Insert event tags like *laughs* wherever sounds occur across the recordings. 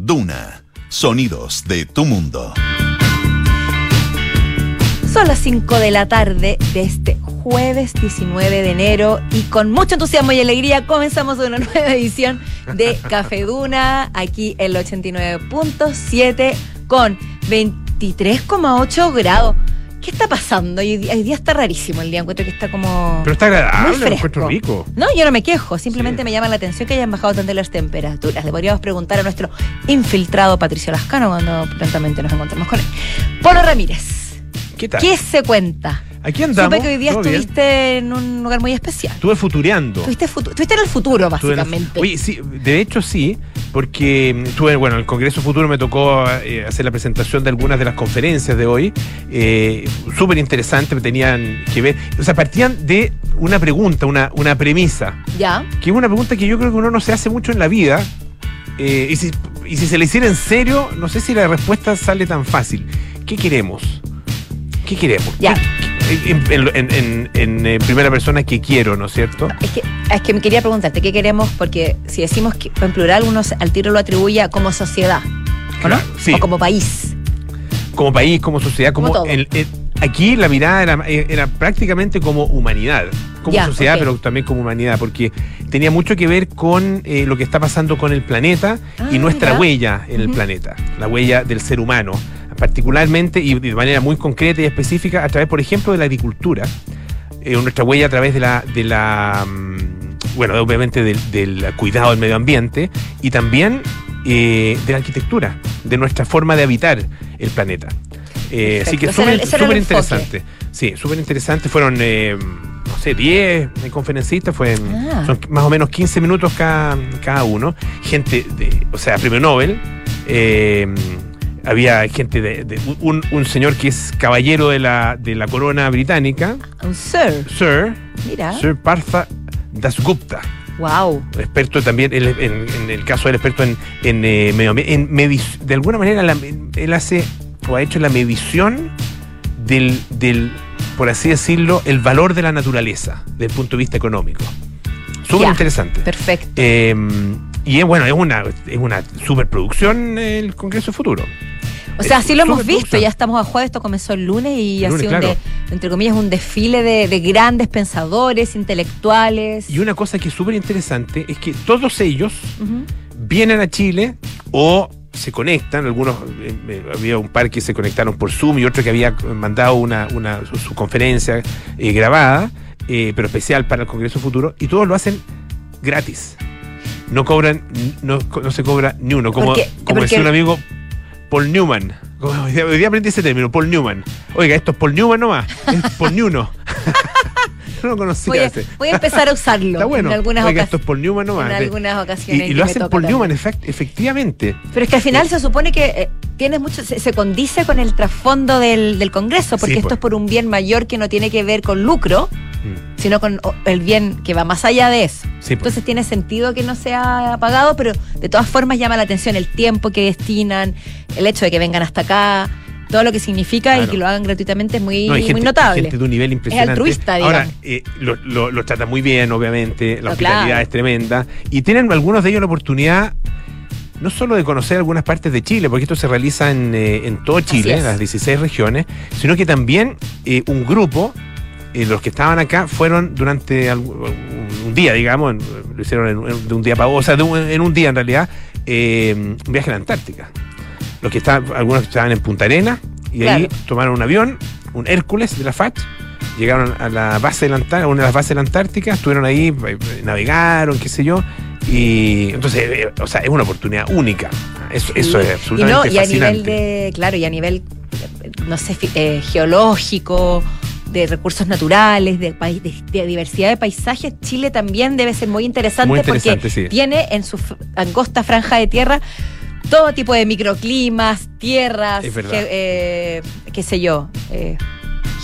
Duna. Sonidos de tu mundo. Son las 5 de la tarde de este jueves 19 de enero y con mucho entusiasmo y alegría comenzamos una *laughs* nueva edición de Café Duna, aquí el 89.7 con 23,8 grados. ¿Qué está pasando? Hoy día, hoy día está rarísimo el día, encuentro que está como. Pero está muy agradable, fresco. encuentro rico. No, yo no me quejo, simplemente Sí. me llama la atención que hayan bajado tanto las temperaturas. Le podríamos preguntar a nuestro infiltrado Patricio Lascano cuando prontamente nos encontremos con él. Polo Ramírez, ¿Qué tal? ¿qué se cuenta? Aquí andamos. Supe que hoy día estuviste en un lugar muy especial. Estuve futureando. Estuviste, futu- estuviste en el futuro, el- básicamente. Oye, sí, de hecho sí, porque mm, estuve, bueno, en el Congreso Futuro me tocó eh, hacer la presentación de algunas de las conferencias de hoy. Eh, Súper interesante, tenían que ver. O sea, partían de una pregunta, una, una premisa, ya. que es una pregunta que yo creo que uno no se hace mucho en la vida. eh, y, si, y si se le hiciera en serio, no sé si la respuesta sale tan fácil. ¿Qué queremos? ¿Qué queremos? Ya. ¿Qué- En, en- en- en- en, eh, primera persona, ¿qué quiero, no es cierto? Es que, es que me quería preguntarte, ¿qué queremos? Porque si decimos que en plural, uno al tiro lo atribuye a como sociedad, ¿o no? Claro, sí. O como país. como país, como sociedad, como, Como todo. el- el- aquí la mirada era, era prácticamente como humanidad, como sociedad, pero también como humanidad, porque tenía mucho que ver con eh, lo que está pasando con el planeta y Ah, nuestra mira. huella en el planeta, la huella del ser humano, particularmente y de manera muy concreta y específica a través, por ejemplo, de la agricultura, eh, nuestra huella a través de la, de la mm, bueno, obviamente del, del cuidado del medio ambiente y también eh, de la arquitectura, de nuestra forma de habitar el planeta. Eh, así que súper interesante. Sí, súper interesante. Fueron, eh, no sé, 10 conferencistas, fue, Ah. son más o menos 15 minutos cada, cada uno. Gente, de, o sea, premio Nobel. Había gente de, de- un, un señor que es caballero de la, de la corona británica, Un sir, Sir, mira. Sir Partha Dasgupta Wow. experto también, él, en, en el caso del experto en, en, eh, medio en medic- de alguna manera la- él hace o ha hecho la medición del, del, por así decirlo, el valor de la naturaleza desde el punto de vista económico. Súper interesante. Perfecto. Eh, y es bueno, es una, es una superproducción el Congreso Futuro. O sea, así lo hemos visto, ya estamos a jueves, esto comenzó el lunes y El ha sido, un de- entre comillas, un desfile de, de grandes pensadores, intelectuales. Y una cosa que es súper interesante es que todos ellos vienen a Chile o se conectan, algunos, eh, eh, había un par que se conectaron por Zoom y otro que había mandado una, una- su, su conferencia eh, grabada, eh, pero especial para el Congreso Futuro, y todos lo hacen gratis. No cobran, no, no se cobra ni uno, como, Porque- como porque- decía un amigo, Paul Newman. Hoy día, hoy día aprendí ese término, Paul Newman. Oiga, esto es Paul Newman nomás, es Paul Newno. *laughs* no lo conocía Voy, a, ese. voy a empezar a usarlo Está bueno. en algunas, Oiga, esto es Paul Newman nomás. en algunas ocasiones. y lo hacen Paul. Newman, efect- efectivamente. Pero es que al final se supone que eh, tienes mucho, se, se condice con el trasfondo del, del Congreso, porque Sí, esto pues. es por un bien mayor que no tiene que ver con lucro. Sino con el bien que va más allá de eso. Sí, pues. Entonces tiene sentido que no sea pagado, pero de todas formas llama la atención el tiempo que destinan, el hecho de que vengan hasta acá, todo lo que significa y que lo hagan gratuitamente es muy, No, hay muy notable. gente de un nivel impresionante. altruista, Ahora, digamos. eh, lo, lo- lo trata muy bien, obviamente. La No, hospitalidad claro. es tremenda. Y tienen algunos de ellos la oportunidad no solo de conocer algunas partes de Chile, porque esto se realiza en, eh, en todo Chile, es. en las 16 regiones, sino que también eh, un grupo, eh, los que estaban acá, fueron durante un día, digamos, en- lo hicieron en- en- de un día para o sea, de un- en un día en realidad, eh, un viaje a la Antártica. Los que estaban, algunos estaban en Punta Arena y ahí tomaron un avión, un Hércules de la FACH, llegaron a la base de la Antártica, una de las bases de la Antártica, estuvieron ahí, eh, navegaron, qué sé yo, y entonces, eh, o sea, es una oportunidad única. Eso, eso es Y absolutamente no, y a nivel de, claro, y a nivel, no sé, eh, geológico, de recursos naturales, de, de, de diversidad de paisajes, Chile también debe ser muy interesante, Muy interesante, porque sí. tiene en su angosta franja de tierra todo tipo de microclimas, tierras, eh, qué sé yo, eh,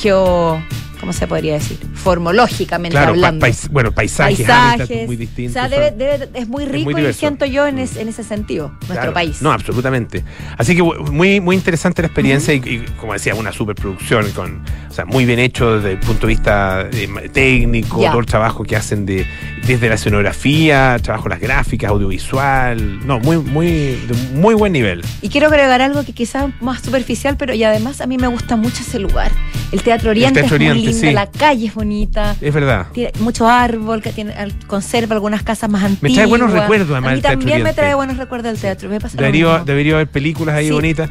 geo ¿cómo se podría decir? Formológicamente Claro, pa- hablando. pais- bueno, paisajes, Paisajes. muy distintos. O sea, debe- debe- es muy rico y diverso. siento yo en, es- en ese sentido, nuestro Claro. país. No, absolutamente. Así que muy, muy interesante la experiencia y, y, como decía, una superproducción con, o sea, muy bien hecho desde el punto de vista eh, técnico, todo el trabajo que hacen de desde la escenografía, trabajo las gráficas, audiovisual, no, muy, muy, de muy buen nivel. Y quiero agregar algo que quizás es más superficial, pero y además a mí me gusta mucho ese lugar. El Teatro Oriente Teatro es muy Oriente, lindo, sí. la calle es bonita. Es verdad. Tiene mucho árbol, que tiene, conserva algunas casas más antiguas. trae buenos recuerdos, además, A mí el Teatro también me trae buenos recuerdos del teatro. Me Debería, debería haber películas ahí Sí. bonitas.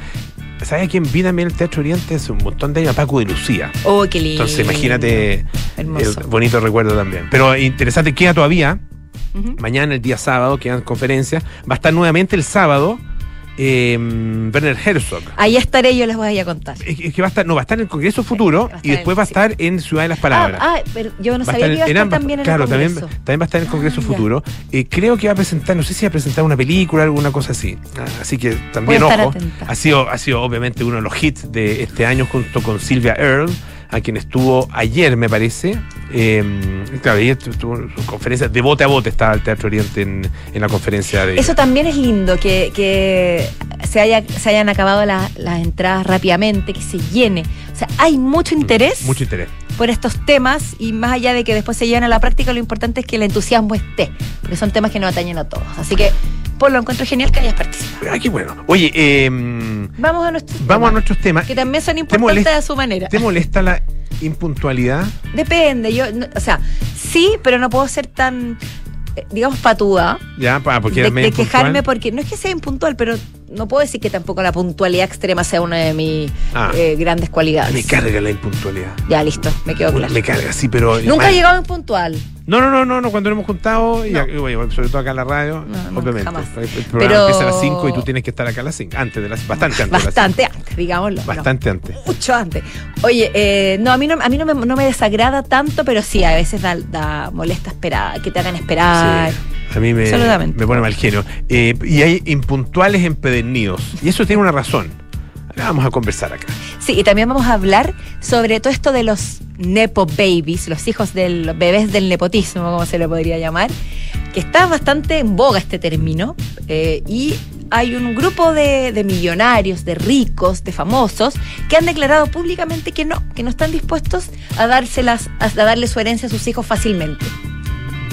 ¿Sabes a quién vi también el Teatro Oriente hace un montón de años? Paco de Lucía. Oh, qué lindo. Entonces imagínate Hermoso. el bonito recuerdo también. Pero interesante, queda todavía. Mañana, el día sábado, quedan conferencias. Va a estar nuevamente el sábado eh, Werner Herzog. Ahí estaré, yo les voy a contar. Es es que va a estar, no, va a estar en el Congreso Futuro y después va a sí. estar en Ciudad de las Palabras. Ah, ah, pero yo no sabía que iba a estar ambas- también en claro, el también, Congreso. también va a estar en el Congreso Ah. Futuro. Eh, creo que va a presentar, no sé si va a presentar una película, alguna cosa así. Ah, así que también, ojo, atenta. ha sido, ha sido obviamente uno de los hits de este año junto con Silvia Earle, a quien estuvo ayer, me parece. Eh, claro, ayer tuvo su conferencia, de bote a bote estaba el Teatro Oriente en, en la conferencia de Eso también es lindo, que, que se, haya, se hayan acabado la- las entradas rápidamente, que se llene. O sea, hay mucho interés Mucho interés. Por estos temas y más allá de que después se lleven a la práctica, lo importante es que el entusiasmo esté, porque son temas que nos atañen a todos. Así que, por lo encuentro genial que hayas participado. Ah, qué bueno. Oye, eh, Vamos a nuestros vamos a temas, nuestros temas. que también son ¿Te importantes molesta- a su manera. ¿Te molesta la impuntualidad? Depende, yo, no- o sea, sí, pero no puedo ser tan, digamos, patuda. Ya, porque de, de quejarme porque no es que sea impuntual, pero no puedo decir que tampoco la puntualidad extrema sea una de mis Ah. eh, grandes cualidades. Me carga la impuntualidad. Ya, listo, me quedo claro. Me carga, sí, pero. Nunca he llegado impuntual. No, no, no, no, no, cuando nos hemos juntado, y, No. y, bueno, sobre todo acá en la radio, No, obviamente. jamás. El, programa Pero- empieza a las 5 y tú tienes que estar acá a las 5. Antes de las. Bastante antes. de las Bastante antes, digámoslo. Bastante antes. mucho antes. Oye, eh, no, a mí, no, a mí no, me, no me desagrada tanto, pero sí, a veces da, da molesta esperar, que te hagan esperar. Sí. A mí me, me pone mal genio. Eh, y hay impuntuales empedernidos. Y eso tiene una razón. Vamos a conversar acá. Sí, y también vamos a hablar sobre todo esto de los nepo babies, los hijos del los bebés del nepotismo, como se le podría llamar, que está bastante en boga este término. eh, y hay un grupo de, de millonarios, de ricos, de famosos, que han declarado públicamente que no, que no están dispuestos a dárselas, a darle su herencia a sus hijos fácilmente.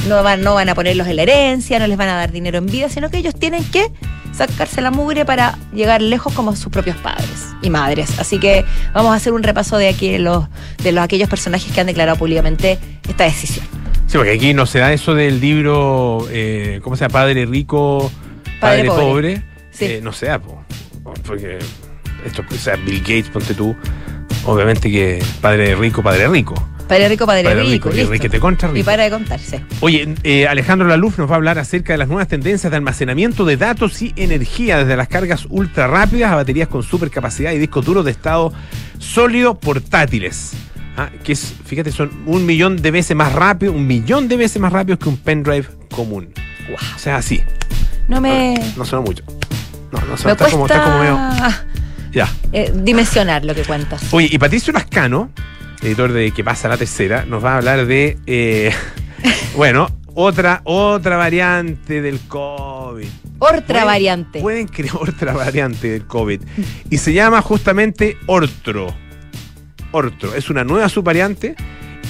No van, no van a ponerlos en la herencia, no les van a dar dinero en vida, sino que ellos tienen que sacarse la mugre para llegar lejos como sus propios padres y madres. Así que vamos a hacer un repaso de aquí los, de los aquellos personajes que han declarado públicamente esta decisión. Sí, porque aquí no se da eso del libro, eh, ¿cómo se llama? Padre rico, padre, Padre pobre. pobre. Sí. Eh, no se da, po. porque esto, o sea, Bill Gates, ponte tú, obviamente que padre rico, padre rico. Padre rico, padre, Padre rico. rico, y contra rico. Y para de contarse. Oye, eh, Alejandro Laluf nos va a hablar acerca de las nuevas tendencias de almacenamiento de datos y energía, desde las cargas ultra rápidas a baterías con supercapacidad y discos duros de estado sólido portátiles. Ah, que es, fíjate, son un millón de veces más rápido, un millón de veces más rápidos que un pendrive común. O sea, así. No me, No sonó mucho. No, no me sonó. Está cuesta como, está como medio. Ya. eh, dimensionar lo que cuentas. Oye, y Patricio Lascano, editor de Que pasa la tercera, nos va a hablar de, eh, *laughs* bueno, otra, otra variante del COVID. Otra variante. Pueden crear otra variante del COVID. *laughs* Y se llama justamente Ortro. Ortro. Es una nueva subvariante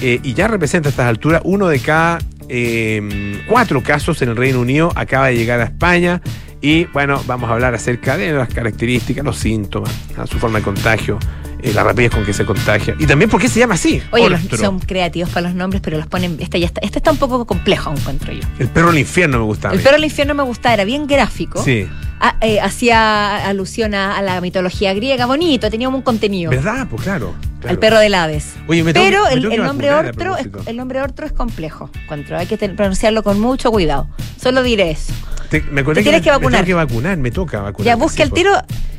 eh, y ya representa a estas alturas uno de cada eh, cuatro casos en el Reino Unido. Acaba de llegar a España. Y bueno, vamos a hablar acerca de las características, los síntomas, su forma de contagio, eh, la rapidez con que se contagia. Y también por qué se llama así. Oye, los- son creativos para los nombres, pero los ponen. Este ya está, este está un poco complejo, encuentro yo. El perro del infierno me gusta. a El perro del infierno me gustaba, era bien gráfico. Sí. Ah, eh, hacía alusión a, a la mitología griega, bonito, tenía un contenido. ¿Verdad? Pues claro. Al claro. perro del Hades. Oye, me tengo- Pero me el, tengo el nombre Ortro es, el nombre Ortro es complejo. encuentro. Hay que ten- pronunciarlo con mucho cuidado. Solo diré eso. Te- me acordé Te tienes que vacunar. Me tengo que vacunar, me toca vacunar. ya busque el tiro.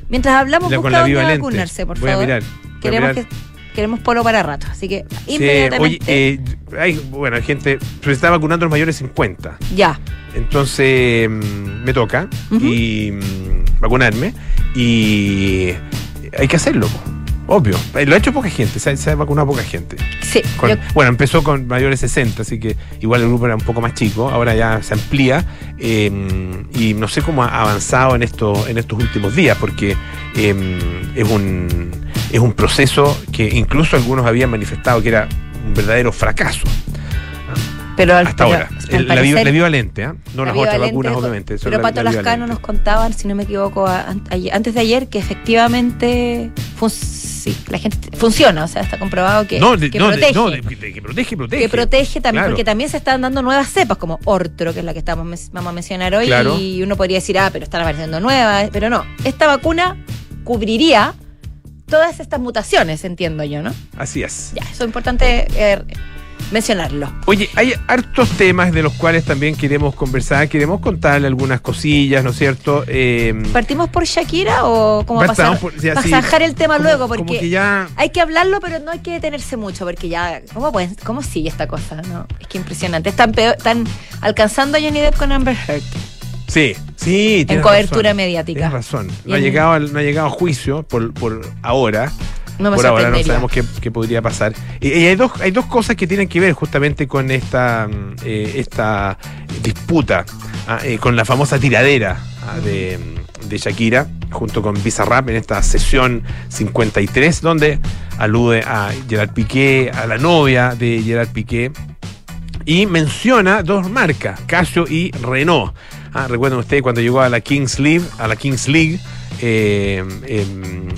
Mientras hablamos, con busca la dónde vacunarse, por Voy a favor. mirar, voy a Queremos, mirar. que, queremos polo para rato. Así que inmediatamente. oye, eh, hay, bueno, hay gente, se está vacunando a los mayores de 50. ya. Entonces, mm, me toca y mm, vacunarme y hay que hacerlo. Obvio. Eh, Lo ha hecho poca gente, se ha, se ha vacunado poca gente. Sí, Con- yo- bueno, empezó con mayores de 60, así que igual el grupo era un poco más chico, ahora ya se amplía eh, y no sé cómo ha avanzado en, esto, en estos últimos días, porque eh, es, un, es un proceso que incluso algunos habían manifestado que era un verdadero fracaso pero al- hasta pero, ahora. El- la, parecer- la bivalente, ¿ah? no la las otras vacunas, obviamente. Pero la- Pato la Lascano nos contaban, si no me equivoco, a- antes de ayer, que efectivamente fun- sí, la gente funciona, o sea, está comprobado que, No, de- que no, de- protege. no, de- que protege, protege. que protege también, Claro. porque también se están dando nuevas cepas, como Ortro, que es la que estamos, vamos a mencionar hoy, Claro. y uno podría decir, ah, pero están apareciendo nuevas, pero no, esta vacuna cubriría todas estas mutaciones, entiendo yo, ¿no? Así es. Ya, eso es importante eh, mencionarlo. Oye, hay hartos temas de los cuales también queremos conversar, queremos contarle algunas cosillas, ¿no es cierto? Eh, ¿Partimos por Shakira o partamos pasar, por- ya, sí, el tema como- luego? Como Porque que ya... hay que hablarlo, pero no hay que detenerse mucho, porque ya, ¿cómo, pueden, cómo sigue esta cosa? No, es que impresionante. Están, peor- están alcanzando a Johnny Depp con Amber Heard. Sí, sí. tienes cobertura razón, mediática. Tienes razón. Y No ha, en- llegado no ha llegado a juicio por, por ahora. No me por ahora no sabemos qué, qué podría pasar. Y, y hay, dos, hay dos cosas que tienen que ver justamente con esta, mm, eh, esta disputa, ah, eh, con la famosa tiradera ah, de, de Shakira, junto con Bizarrap en esta sesión 53, donde alude a Gerard Piqué, a la novia de Gerard Piqué, y menciona dos marcas, Casio y Renault. Ah, recuerden ustedes cuando llegó a la Kings League, a la Kings League, eh, eh,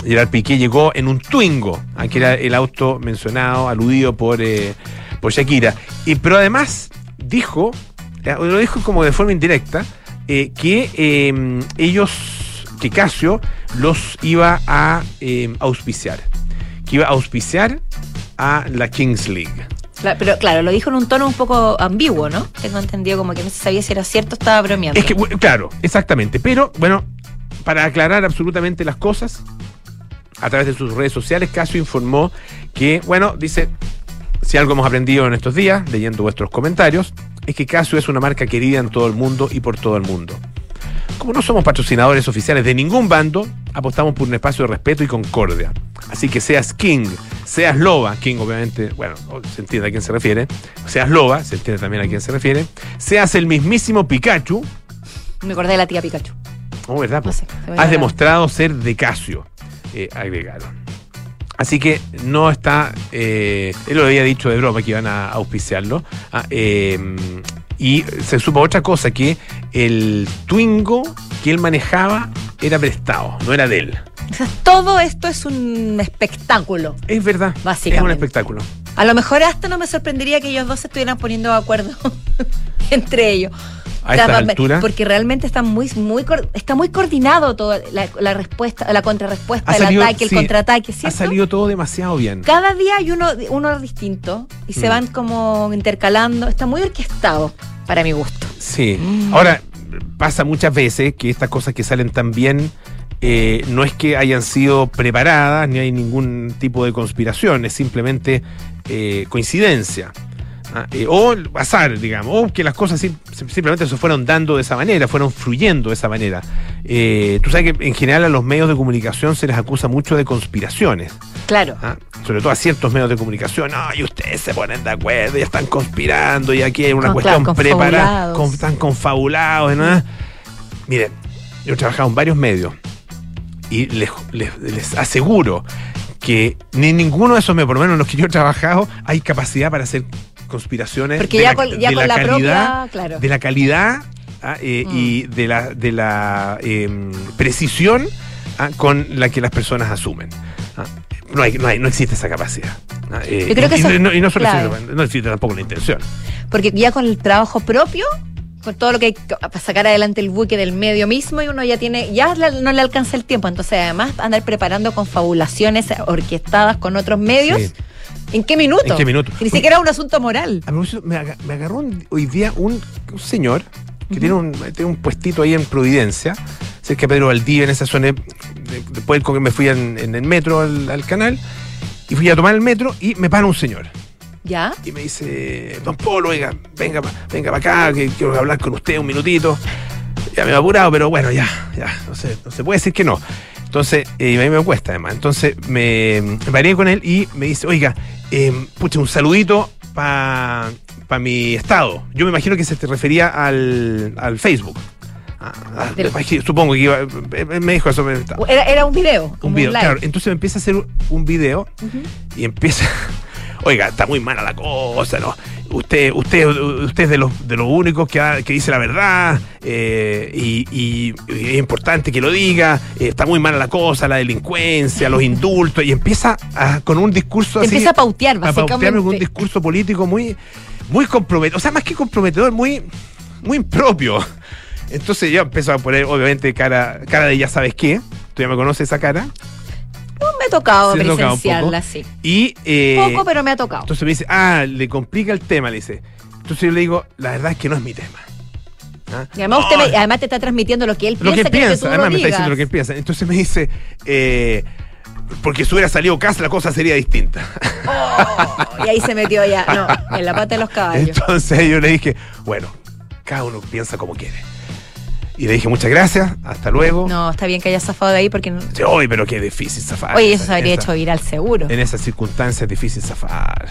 Gerard Piqué llegó en un Twingo, ah, que era el auto mencionado, aludido por, eh, por Shakira. Y, pero además dijo, eh, lo dijo como de forma indirecta, que eh, ellos, que Casio los iba a eh, auspiciar, que iba a auspiciar a la Kings League. Pero claro, lo dijo en un tono un poco ambiguo, ¿no? Tengo entendido como que no se sabía si era cierto o estaba bromeando. Es que, claro, exactamente. Pero, bueno, para aclarar absolutamente las cosas, a través de sus redes sociales, Casio informó que, bueno, dice, si algo hemos aprendido en estos días, leyendo vuestros comentarios, es que Casio es una marca querida en todo el mundo y por todo el mundo. Como no somos patrocinadores oficiales de ningún bando, apostamos por un espacio de respeto y concordia. Así que seas King, seas Loba, King obviamente, bueno, se entiende a quién se refiere, seas Loba, se entiende también a quién se refiere, seas el mismísimo Pikachu, Me acordé de la tía Pikachu. Oh, ¿verdad? No sé, me vino Has demostrado ser de Casio, eh, agregaron. Así que no está. eh, él lo había dicho de broma que iban a auspiciarlo. Ah, eh, y se supo otra cosa: que el Twingo que él manejaba era prestado, no era de él. O sea, todo esto es un espectáculo. Es verdad. Es un Básicamente. espectáculo. A lo mejor hasta no me sorprendería que ellos dos se estuvieran poniendo de acuerdo *laughs* entre ellos. A esta pa- altura. Porque realmente está muy, muy, está muy coordinado todo, la, la respuesta, la contrarrespuesta, Ha el ataque, el sí, contraataque, Ha ¿cierto? salido todo demasiado bien. Cada día hay uno, uno distinto y se Mm. van como intercalando. Está muy orquestado, para mi gusto. Sí. Mm. Ahora, pasa muchas veces que estas cosas que salen tan bien eh, no es que hayan sido preparadas, ni hay ningún tipo de conspiración, es simplemente eh, coincidencia. Ah, eh, o azar, digamos, o que las cosas sim- simplemente se fueron dando de esa manera, fueron fluyendo de esa manera. Eh, tú sabes que en general a los medios de comunicación se les acusa mucho de conspiraciones. Claro. ¿ah? sobre todo a ciertos medios de comunicación, no, y ustedes se ponen de acuerdo y están conspirando y aquí hay una cuestión claro, preparada, confabulados. con, están confabulados, ¿no? Miren, yo he trabajado en varios medios y les, les- les aseguro que ni ninguno de esos medios, por lo menos en los que yo he trabajado, hay capacidad para hacer conspiraciones Porque de ya la, con, ya de con la, calidad, propia. Claro. de la calidad ah, eh, Mm. y de la, de la em, precisión ah, con la que las personas asumen. Ah, no, hay, no, hay, no existe esa capacidad. Eh, Yo creo que y, eso y no, y no solo existe, no existe tampoco la intención. Porque ya con el trabajo propio, con todo lo que hay que- para sacar adelante el buque del medio mismo, y uno ya tiene, ya no le alcanza el tiempo. Entonces, además, andar preparando confabulaciones orquestadas con otros medios. Sí. ¿En qué minuto? ¿En qué minuto? Que Ni siquiera un asunto moral. A propósito, me, aga- me agarró un- hoy día un, un señor que tiene, un, tiene un puestito ahí en Providencia, cerca de Pedro Valdivia, en esa zona. de- Después que me fui en, en el metro al, al canal y fui a tomar el metro y me para un señor. ¿Ya? y me dice, don Polo, oiga, venga, venga para acá, que quiero hablar con usted un minutito. Ya me he apurado, pero bueno, ya, ya, no sé, no se puede decir que no. Entonces, eh, a mí me cuesta además. Entonces, me varié con él y me dice, oiga, eh, pucha, un saludito para mi estado. Yo me imagino que se te refería al, al Facebook. Ah, Del- supongo que iba, eh, me dijo eso. Era, era un video. un video, claro. Entonces me empieza a hacer un video y empieza. *laughs* Oiga, está muy mala la cosa, ¿no? Usted, usted, usted es de los, de los únicos que, ha- que dice la verdad eh, y, y- y es importante que lo diga. eh, está muy mala la cosa, la delincuencia, los indultos y empieza a- con un discurso así. empieza a pautear, a pautearme básicamente. con un discurso político muy, muy comprometedor. O sea, más que comprometedor, muy, muy impropio. Entonces yo empiezo a poner, obviamente, cara, cara de ya sabes qué. Tú ya me conoces esa cara. Me ha tocado Sí, presenciarla, poco. sí. Y. eh, Poco, pero me ha tocado. entonces me dice, ah, le complica el tema, le dice. Entonces yo le digo, la verdad es que no es mi tema. ¿Ah? Y además, usted "Ay, me- además te está transmitiendo lo que él lo piensa que que piensa, tú además lo me está diciendo lo que él piensa. Entonces me dice, eh, porque si hubiera salido casa la cosa sería distinta. Oh, y ahí se metió ya, no, en la pata de los caballos. Entonces yo le dije, bueno, cada uno piensa como quiere. Y le dije, muchas gracias, hasta luego. No, está bien que hayas zafado de ahí porque... no- Dice, Oye, pero qué difícil zafar. Oye, eso se habría esa- hecho ir al seguro. En esas circunstancias es difícil zafar.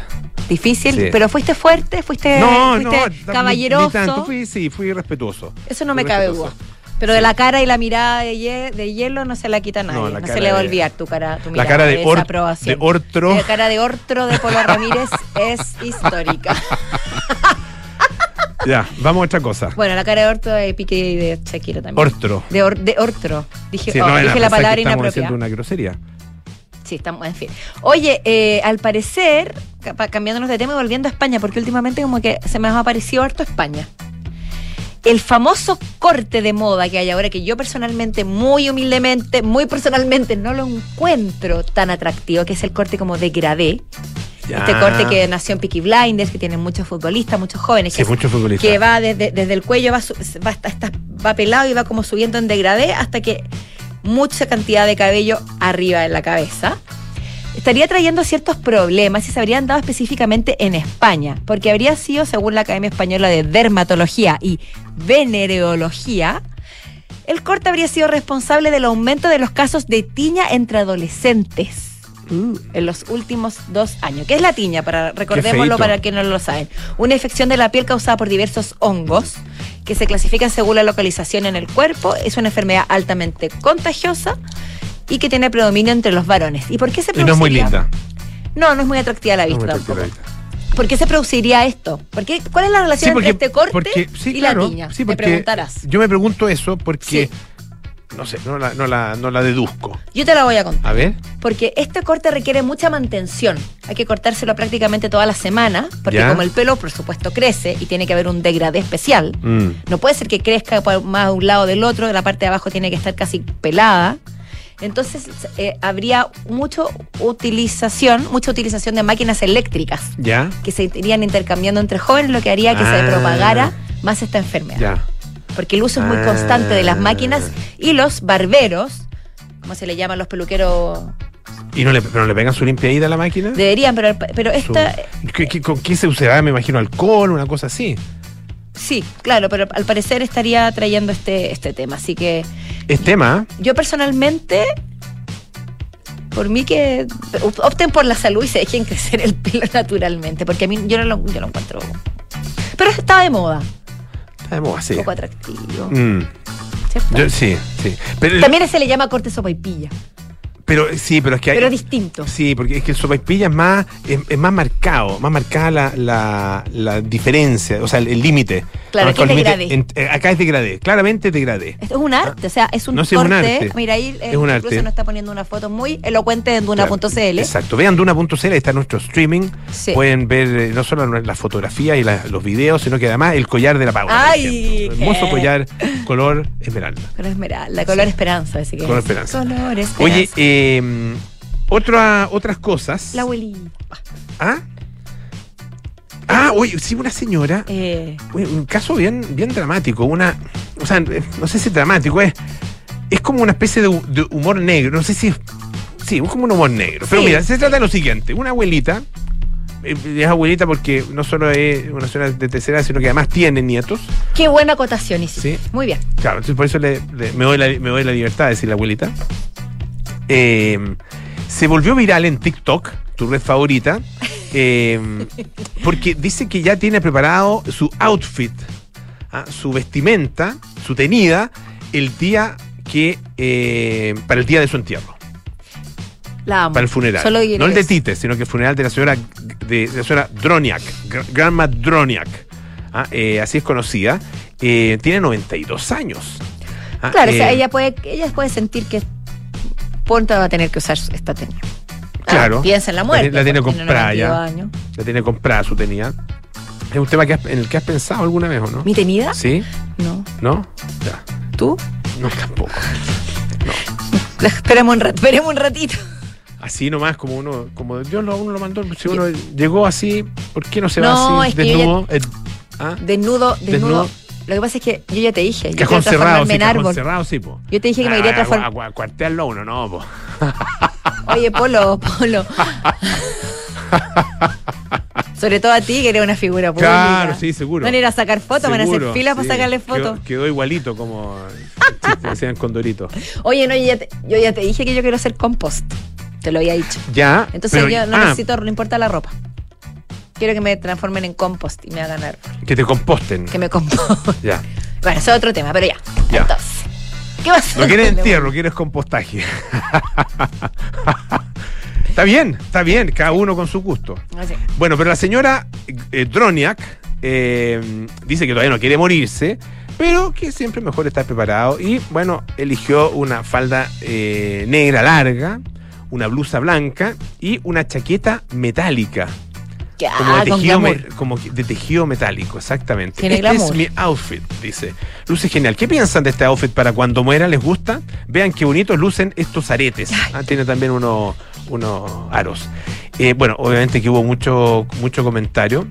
Difícil, Sí. pero fuiste fuerte, fuiste, no, no, fuiste Eh, caballeroso. Ni tanto, fui, sí, fui respetuoso. Eso no me cabe duda. Pero de la cara y la mirada de, hie- de hielo no se la quita nadie. No, No, la se le va a de- olvidar tu cara, tu La mirada cara de, or- desaprobación. de Ortro. La cara de Ortro de Polo Ramírez es histórica. *laughs* *laughs* Ya, vamos a otra cosa. Bueno, la cara de Ortro de Piqué y de Shakira también. Ortro. De, or- de Ortro. Dije, Sí, oh, no, dije la palabra estamos inapropiada. haciendo una grosería. Sí, estamos, en fin. Oye, eh, al parecer, cambiándonos de tema y volviendo a España, porque últimamente como que se me ha aparecido harto España. El famoso corte de moda que hay ahora, que yo personalmente, muy humildemente, muy personalmente, no lo encuentro tan atractivo, que es el corte como degradé. Ya. Este corte que nació en Peaky Blinders, que tienen muchos futbolistas, muchos jóvenes, Sí, que, es- muchos futbolistas. que va desde, desde el cuello, va, va, hasta- va pelado y va como subiendo en degradé hasta que mucha cantidad de cabello arriba de la cabeza. Estaría trayendo ciertos problemas y se habrían dado específicamente en España, porque habría sido, según la Academia Española de Dermatología y Venereología, el corte habría sido responsable del aumento de los casos de tiña entre adolescentes en los últimos dos años. ¿Qué es la tiña? Para recordémoslo para quienes no lo saben. Una infección de la piel causada por diversos hongos que se clasifican según la localización en el cuerpo. Es una enfermedad altamente contagiosa y que tiene predominio entre los varones. ¿Y por qué se Y no es muy linda. No, no es muy atractiva la No vista tampoco. la vista. ¿Por qué se produciría esto? ¿Por qué? ¿Cuál es la relación Sí, porque- entre este corte porque- sí, y claro, la tiña? sí, Te preguntarás. Yo me pregunto eso porque. No sé, no la, no, la, no la deduzco. Yo te la voy a contar. A ver. Porque este corte requiere mucha mantención. Hay que cortárselo prácticamente toda la semana, porque Ya. como el pelo, por supuesto, crece y tiene que haber un degradé especial. Mm. No puede ser que crezca más de un lado del otro, la parte de abajo tiene que estar casi pelada. Entonces eh, habría mucho utilización, mucha utilización de máquinas eléctricas Ya, que se irían intercambiando entre jóvenes, lo que haría que Ah. se propagara más esta enfermedad. ya. Porque el uso es muy constante de las máquinas y los barberos, como se le llaman los peluqueros, ¿Y no le, pero no le pegan su limpiadita a la máquina? deberían, pero, pero Su- esta, ¿Qué- qué- ¿Con qué se usará? Me imagino alcohol, una cosa así. sí, claro, pero al parecer estaría trayendo este, este tema. Así que Es tema. yo personalmente, por mí que opten por la salud y se dejen *laughs* crecer el pelo naturalmente, porque a mí yo no lo, yo lo encuentro. Pero está de moda, Está de moda, sí. un poco atractivo, Mm. Yo- sí, sí. Pero, También se le llama corte sopa y pilla, pero sí, pero es que hay. pero distinto. Sí, porque es que el sopaipilla es más, es, es más marcado, más marcada la, la, la diferencia, o sea, el el límite. Claro, aquí es el degradé. en- eh, acá es degradé, claramente degradé. Esto es un arte, o sea, es un No, es un arte. Mira, ahí eh, Es un arte. nos está poniendo una foto muy elocuente en duna.cl. Exacto. Vean Duna.cl, está nuestro streaming. Sí. Pueden ver eh, no solo las fotografías y la- los videos, sino que además el collar de la por Ay. Hermoso collar color esmeralda. Color esmeralda, color esperanza, así que. Color esperanza. Color esperanza. Oye, eh, otra, otras cosas. la abuelita. ¿Ah? Ah, oye, sí, una señora. Eh, Un caso bien, bien dramático, una, o sea, eh, no sé si dramático, es, es como una especie de, hu- de humor negro, no sé si es, sí, es como un humor negro. Pero Sí, mira, se trata de lo siguiente, una abuelita, eh, es abuelita porque no solo es una señora de tercera sino que además tiene nietos, qué buena acotación hiciste. Sí. Muy bien. claro, entonces por eso le- le- me, doy la, me doy la libertad de decir la abuelita. Eh, se volvió viral en TikTok, tu red favorita, eh, *laughs* porque dice que ya tiene preparado su outfit, ah, su vestimenta, su tenida, el día que eh, para el día de su entierro, La amo. para el funeral. Solo no el de. Tite, sino que el funeral de la señora de, la señora Droniak, Gr- Grandma Droniak. Ah, eh, así es conocida. Eh, tiene 92 años. Ah, Claro, o sea, eh, ella puede, ella puede sentir que pronto va a tener que usar esta tenida. Ah, Claro. piensa en la muerte. la tiene comprada ya. 92 años. La tiene comprada su tenida. Es un tema que has- en el que has pensado alguna vez, ¿o no? ¿Mi tenida? ¿Sí? No. ¿No? Ya. ¿Tú? No, tampoco. *laughs* Esperemos un, esperemos un ratito. Así nomás, como uno, como Dios lo, uno lo mandó. Si uno llegó así, ¿por qué no se va No, así desnudo? Eh, ¿ah? Desnudo, desnudo. Desnudo. Lo que pasa es que yo ya te dije, yo Cajón cerrado, sí, en cajón árbol. cerrado, sí, po. Yo te dije que me iría a Ah, transformar. Cuartearlo uno, no, po. *laughs* Oye, Polo, Polo. *laughs* Sobre todo a ti, que eres una figura pública. Claro, sí, seguro. Van a ir a sacar fotos, van a hacer filas para sacarle fotos. Quedó, quedó igualito como decían con Dorito. Oye, no, yo ya, te, yo ya te dije que yo quiero hacer compost. Te lo había dicho. Ya. Entonces pero- yo no ah, necesito, no importa la ropa. Quiero que me transformen en compost y me hagan árbol. Que te composten. Que me compost. Ya. *laughs* Bueno, eso es otro tema, pero ya. Ya. Entonces, ¿qué pasa? No quieres entierro, quieres compostaje. *laughs* está bien, está bien, cada uno con su gusto. Así. Bueno, pero la señora eh, Droniak eh, dice que todavía no quiere morirse, pero que siempre mejor estar preparado. Y bueno, eligió una falda eh, negra larga, una blusa blanca y una chaqueta metálica. Como de, Ah, tejido, me- como de tejido metálico, exactamente. Tiene este glamour. es mi outfit, dice. Luce genial. ¿Qué piensan de este outfit para cuando muera? ¿Les gusta? Vean qué bonitos lucen estos aretes. Ah, tiene también unos unos aros. Eh, bueno, obviamente que hubo mucho, mucho comentario.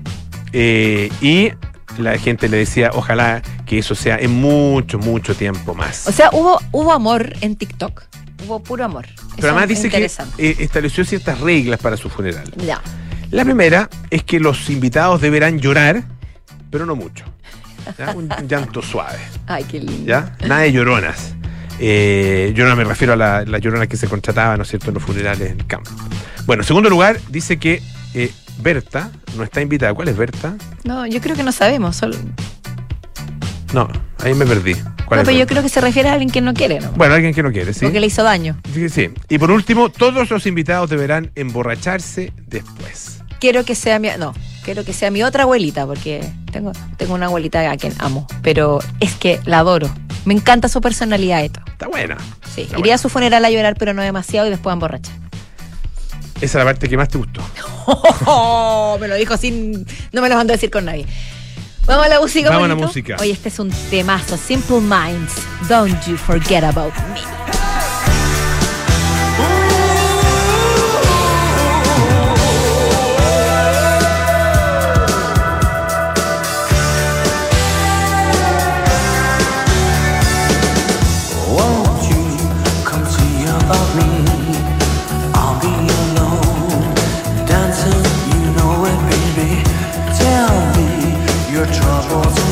eh, y la gente le decía, ojalá que eso sea en mucho, mucho tiempo más. O sea, hubo, hubo amor en TikTok. Hubo puro amor. Pero además dice que eh, estableció ciertas reglas para su funeral. Ya. La primera es que los invitados deberán llorar, pero no mucho. ¿ya? Un *laughs* llanto suave. Ay, qué lindo. ¿ya? Nada de lloronas. Eh, llorona me refiero a la- las lloronas que se contrataban, ¿no es cierto?, en los funerales en el campo. Bueno, en segundo lugar, dice que eh, Berta no está invitada. ¿Cuál es Berta? No, yo creo que no sabemos. Solo... No, ahí me perdí. ¿Cuál No, pero yo creo que se refiere a alguien que no quiere, ¿no? Bueno, alguien que no quiere, ¿sí? Porque le hizo daño. Sí, sí. Y por último, todos los invitados deberán emborracharse después. Quiero que sea mi. No, quiero que sea mi otra abuelita, porque tengo, tengo una abuelita a quien amo. Pero es que la adoro. Me encanta su personalidad, esto. Está buena. Sí, Está iría a su funeral a llorar, pero no demasiado, y después a emborrachar. Esa es la parte que más te gustó. *laughs* me lo dijo sin. No me lo mandó a decir con nadie. Vamos a la música. Vamos a la música. Oye, este es un temazo. Simple Minds. Don't you forget about me. Troubles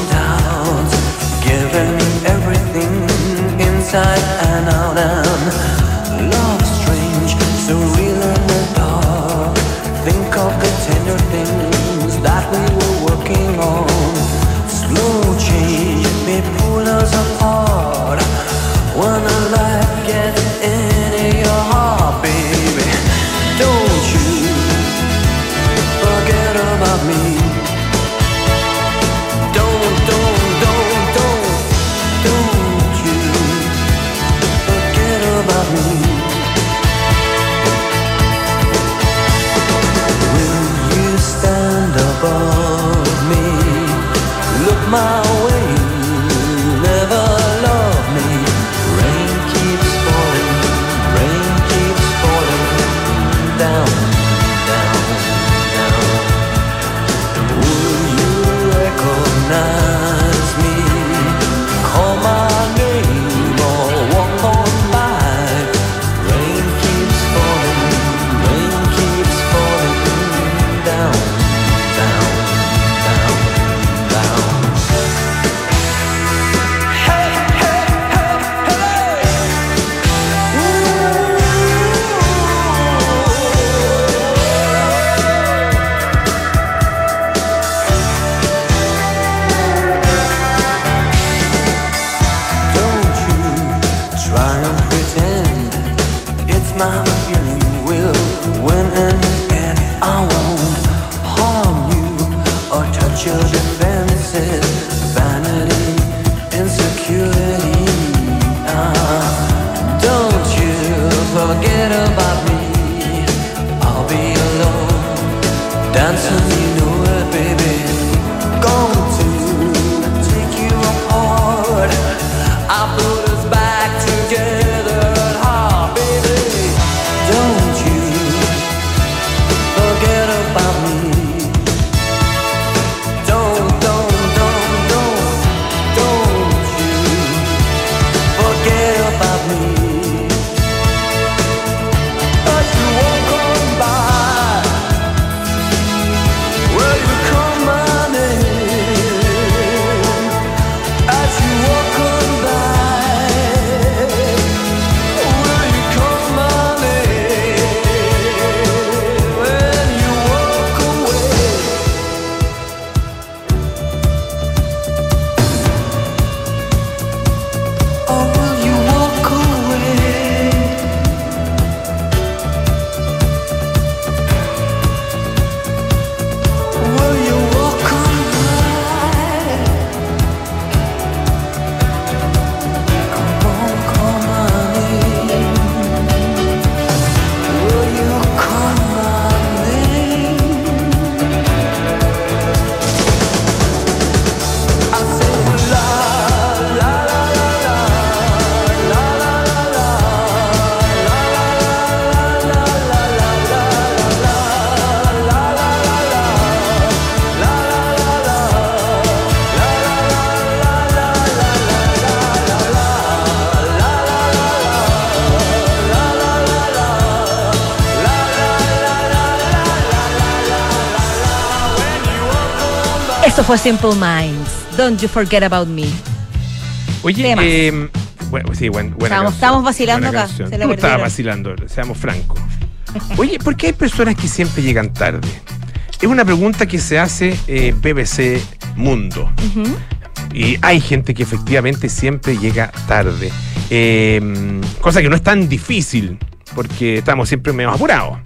smile, feeling will win in the. I won't harm you or touch your defenses. Fue Simple Minds. Don't you forget about me. Oye, eh, bueno, sí, buen- buena Estamos- estamos vacilando buena acá, se la perdieron. vacilando, seamos francos. *laughs* Oye, ¿por qué hay personas que siempre llegan tarde? Es una pregunta que se hace eh, BBC Mundo. Y hay gente que efectivamente siempre llega tarde. Eh, cosa que no es tan difícil, porque estamos siempre medio apurados.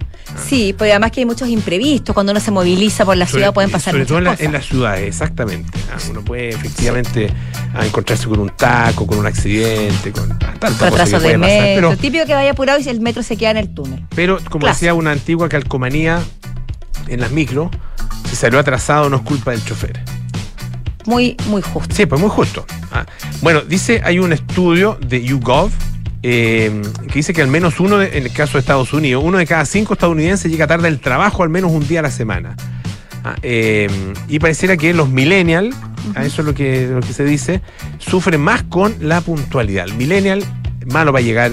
Sí, porque además que hay muchos imprevistos. Cuando uno se moviliza por la Sobre- ciudad pueden pasar Sobre muchas todo en, la- cosas. en las ciudades, exactamente. Ah, uno puede efectivamente ah, encontrarse con un taco, con un accidente, con tanta cosa que Retrasos puede de pasar. metro. Pero, Típico que vaya apurado y el metro se queda en el túnel. pero como decía una antigua calcomanía en las micro, si salió atrasado no es culpa del chofer. Muy, muy justo. Sí, pues muy justo. Ah, Bueno, dice, hay un estudio de YouGov eh, que dice que al menos uno, de- en el caso de Estados Unidos, uno de cada cinco estadounidenses llega tarde al trabajo al menos un día a la semana. Ah, eh, y pareciera que los millennials, a eso es lo que, lo que se dice, sufren más con la puntualidad. El millennial malo va a llegar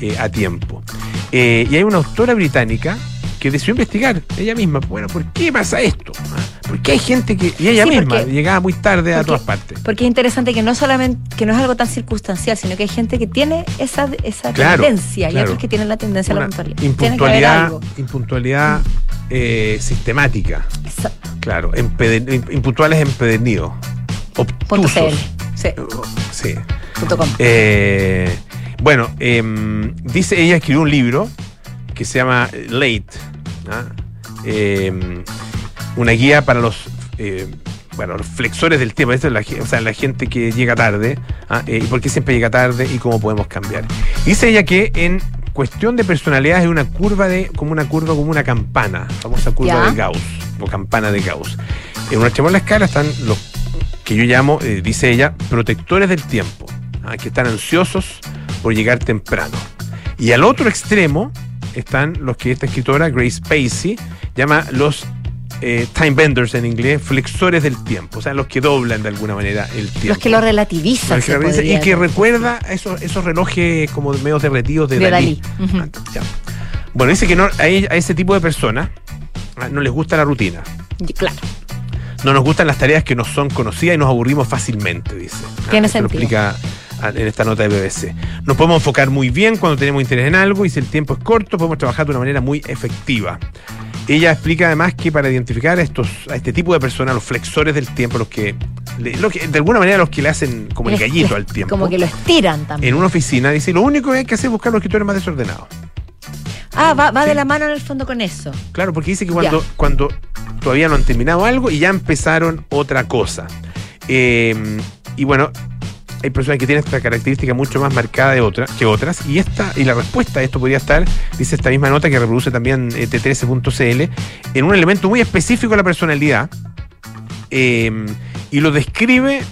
eh, a tiempo. Y hay una autora británica que decidió investigar ella misma, bueno, ¿por qué pasa esto? Ah, ¿Por qué hay gente que... Y ella Sí, misma porque- llegaba muy tarde a porque- todas partes. Porque es interesante que no solamente, que no es algo tan circunstancial, sino que hay gente que tiene esa, esa Claro, tendencia y claro. otros que tienen la tendencia a la puntualidad. Impuntualidad, impuntualidad eh, sistemática, Exacto. claro, empeden- im- impuntuales empedernidos, obtusos. Sí, Sí. com. Eh, bueno, em, dice ella escribió un libro que se llama Late, ¿ah? Una guía para los eh, bueno, los flexores del tiempo, Esa es la, o sea, la gente que llega tarde, ¿ah? Eh, y por qué siempre llega tarde y cómo podemos cambiar. Dice ella que en cuestión de personalidad es una curva de, como una curva, como una campana, famosa curva Ya. de Gauss, o campana de Gauss. En un extremo de la escala están los que yo llamo, eh, dice ella, protectores del tiempo, ¿ah? que están ansiosos por llegar temprano. Y al otro extremo están los que esta escritora, Grace Pacey, llama los eh, time benders en inglés, flexores del tiempo, o sea, los que doblan de alguna manera el tiempo. Los que lo relativizan. Los que y que recuerda esos, esos relojes como medio derretidos de, De Dalí. Ah. Bueno, dice que no, a, ese tipo de personas ah, no les gusta la rutina. Y Claro. No nos gustan las tareas que nos son conocidas y nos aburrimos fácilmente, dice. Ah, Tiene lo sentido. explica ah, en esta nota de BBC. Nos podemos enfocar muy bien cuando tenemos interés en algo y si el tiempo es corto podemos trabajar de una manera muy efectiva. Ella explica además que para identificar a, estos, a este tipo de personas, los flexores del tiempo, los que, le- los que- de alguna manera los que le hacen como el gallito al tiempo, Como que lo estiran también. en una oficina, dice, lo único que hay que hacer es buscar los escritores más desordenados. Ah, va, va Sí. de la mano en el fondo con eso. Claro, porque dice que cuando, cuando todavía no han terminado algo y ya empezaron otra cosa. Eh, y bueno, hay personas que tienen esta característica mucho más marcada que otras. Y esta, y la respuesta a esto podría estar, dice esta misma nota que reproduce también eh, T13.cl, en un elemento muy específico de la personalidad. Eh, y lo describe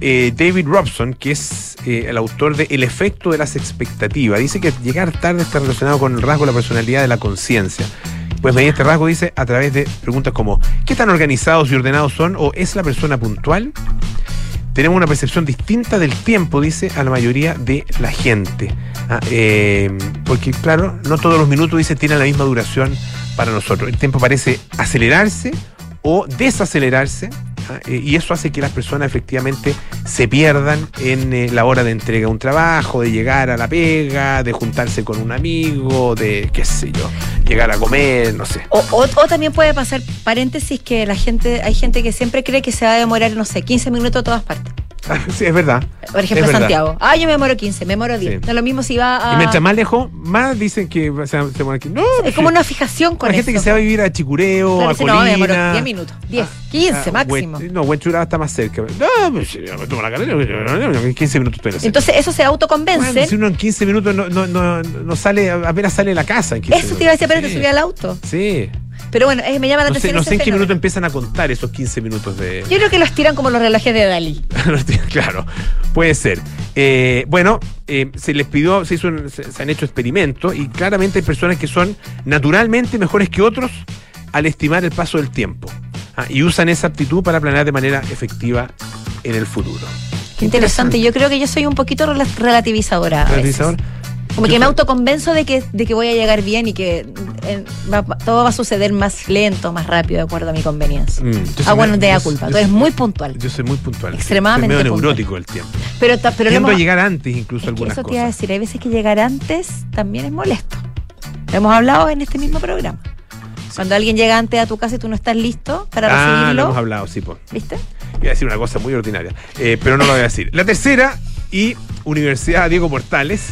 eh, David Robson, que es eh, el autor de El efecto de las expectativas. Dice que llegar tarde está relacionado con el rasgo de la personalidad de la conciencia. Pues medir este rasgo dice a través de preguntas como ¿qué tan organizados y ordenados son? o ¿es la persona puntual? Tenemos una percepción distinta del tiempo, dice, a la mayoría de la gente. Ah, eh, porque, claro, no todos los minutos, dice, tienen la misma duración para nosotros. El tiempo parece acelerarse o desacelerarse. Ah, eh, y eso hace que las personas efectivamente se pierdan en eh, la hora de entrega de un trabajo, de llegar a la pega, de juntarse con un amigo, de qué sé yo, llegar a comer, no sé. O, o- o también puede pasar, paréntesis, que la gente, hay gente que siempre cree que se va a demorar, no sé, 15 minutos a todas partes. *laughs* sí, es verdad. Por ejemplo. Santiago. Ah, yo me demoro 15, me demoro 10. Sí. No es lo mismo si va a. Y mientras más lejos, más dicen que se, se muere aquí. No, es como una fijación con Hay gente que se va a vivir a Chicureo, Claro, a dice, no, me demoro Colina. 10 minutos. 10, Ah, 15 ah, máximo. No, Huenchuraba está más cerca. No, pues, me tomo la carrera, en 15 minutos estoy en la cerca. Entonces, eso se autoconvence. Bueno, si uno en 15 minutos no, no, no, no sale, apenas sale de la casa. En 15 eso te iba a decir, pero te subí al auto. Sí. Pero bueno, eh, me llama la No sé, atención. no sé en qué fenómeno. minuto empiezan a contar esos 15 minutos de. Yo creo que los tiran como los relojes de Dalí. *laughs* claro, puede ser. Eh, bueno, eh, se les pidió, se, hizo un- se, se han hecho experimentos y claramente hay personas que son naturalmente mejores que otros al estimar el paso del tiempo. Ah, y usan esa aptitud para planear de manera efectiva en el futuro. Qué interesante. Yo creo que yo soy un poquito rela- relativizadora. ¿Relativizador? Como que me autoconvenzo de que, de que voy a llegar bien y que eh, va- todo va a suceder más lento, más rápido, de acuerdo a mi conveniencia. Mm, Ah, bueno, te da culpa. Tú eres muy puntual. Yo soy muy puntual. Extremadamente Soy medio puntual. neurótico el tiempo. *laughs* Pero, pero Tiendo a hemos- llegar antes incluso es que algunas eso te iba a cosas. decir. Hay veces que llegar antes también es molesto. Lo hemos hablado en este mismo programa. Cuando alguien llega antes a tu casa y tú no estás listo para Ah, lo recibirlo, hemos hablado, sí. ¿viste? Iba a decir una cosa muy ordinaria, eh, pero no lo voy a decir. La tercera y Universidad Diego Portales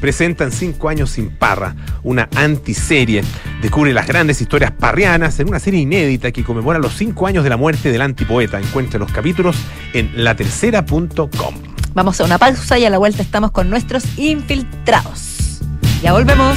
presentan Cinco años sin parra, una antiserie. Descubre las grandes historias parrianas en una serie inédita que conmemora los cinco años de la muerte del antipoeta. Encuentra los capítulos en latercera.com. Vamos a una pausa y a la vuelta estamos con nuestros infiltrados. Ya volvemos.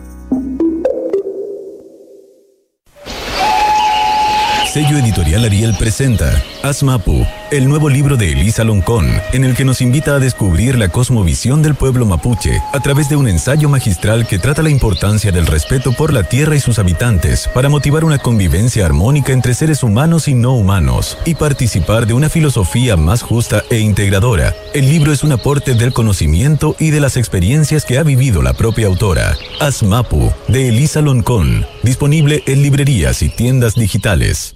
Sello Editorial Ariel presenta Asmapu, el nuevo libro de Elisa Loncón, en el que nos invita a descubrir la cosmovisión del pueblo mapuche a través de un ensayo magistral que trata la importancia del respeto por la tierra y sus habitantes para motivar una convivencia armónica entre seres humanos y no humanos y participar de una filosofía más justa e integradora. El libro es un aporte del conocimiento y de las experiencias que ha vivido la propia autora. Asmapu, de Elisa Loncón, disponible en librerías y tiendas digitales.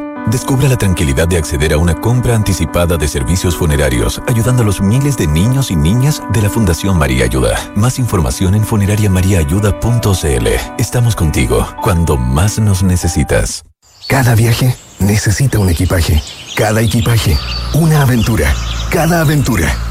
Descubra la tranquilidad de acceder a una compra anticipada de servicios funerarios, ayudando a los miles de niños y niñas de la Fundación María Ayuda. Más información en funerariamariaayuda.cl. Estamos contigo cuando más nos necesitas. Cada viaje necesita un equipaje. Cada equipaje, una aventura. Cada aventura,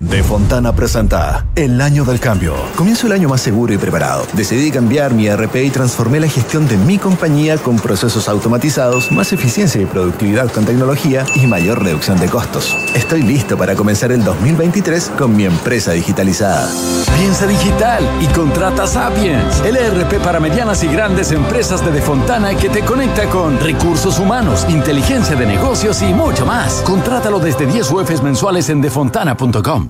De Fontana presenta El Año del Cambio. Comienzo el año más seguro y preparado. Decidí cambiar mi RP y transformé la gestión de mi compañía con procesos automatizados, más eficiencia y productividad con tecnología y mayor reducción de costos. Estoy listo para comenzar el 2023 con mi empresa digitalizada. Piensa digital y contrata Sapiens, el ERP para medianas y grandes empresas de De Fontana que te conecta con recursos humanos, inteligencia de negocios y mucho más. Contrátalo desde 10 UFs mensuales en defontana.com.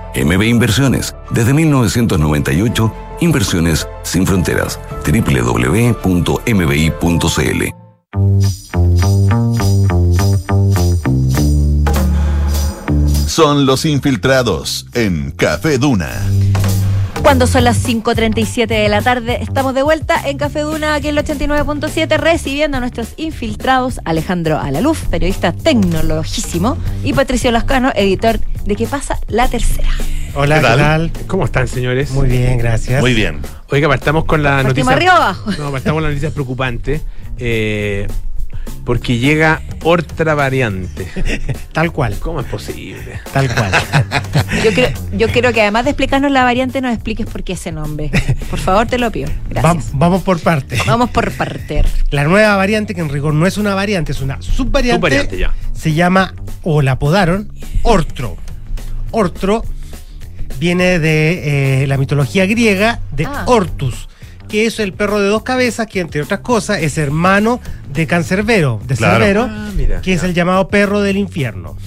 MB Inversiones, desde 1998, Inversiones sin fronteras. www.mbi.cl. Son los infiltrados en Café Duna. Cuando son las 5.37 de la tarde, estamos de vuelta en Café Duna, aquí en el 89.7, recibiendo a nuestros infiltrados, Alejandro Alaluf, periodista tecnologísimo, y Patricio Lascano, editor de ¿Qué pasa? La tercera. Hola, ¿Qué ¿qué tal? tal? ¿Cómo están, señores? Muy bien, gracias. Muy bien. Oiga, partamos con la Partimos noticia. arriba o abajo. No, partamos con la noticia preocupante. eh, porque llega otra variante. *laughs* Tal cual, ¿Cómo es posible? tal cual. Yo creo, yo quiero que además de explicarnos la variante, nos expliques por qué ese nombre. Por favor, te lo pido. Va- Gracias. vamos por parte. Vamos por parte. La nueva variante, que en rigor no es una variante, es una subvariante, Subvariante, ya. se llama, o la apodaron, Ortro. Ortro viene de eh, la mitología griega de Ah. Ortus, que es el perro de dos cabezas, que entre otras cosas es hermano de Cancerbero, de Claro. Cerbero, Ah, mira. que es el llamado perro del infierno.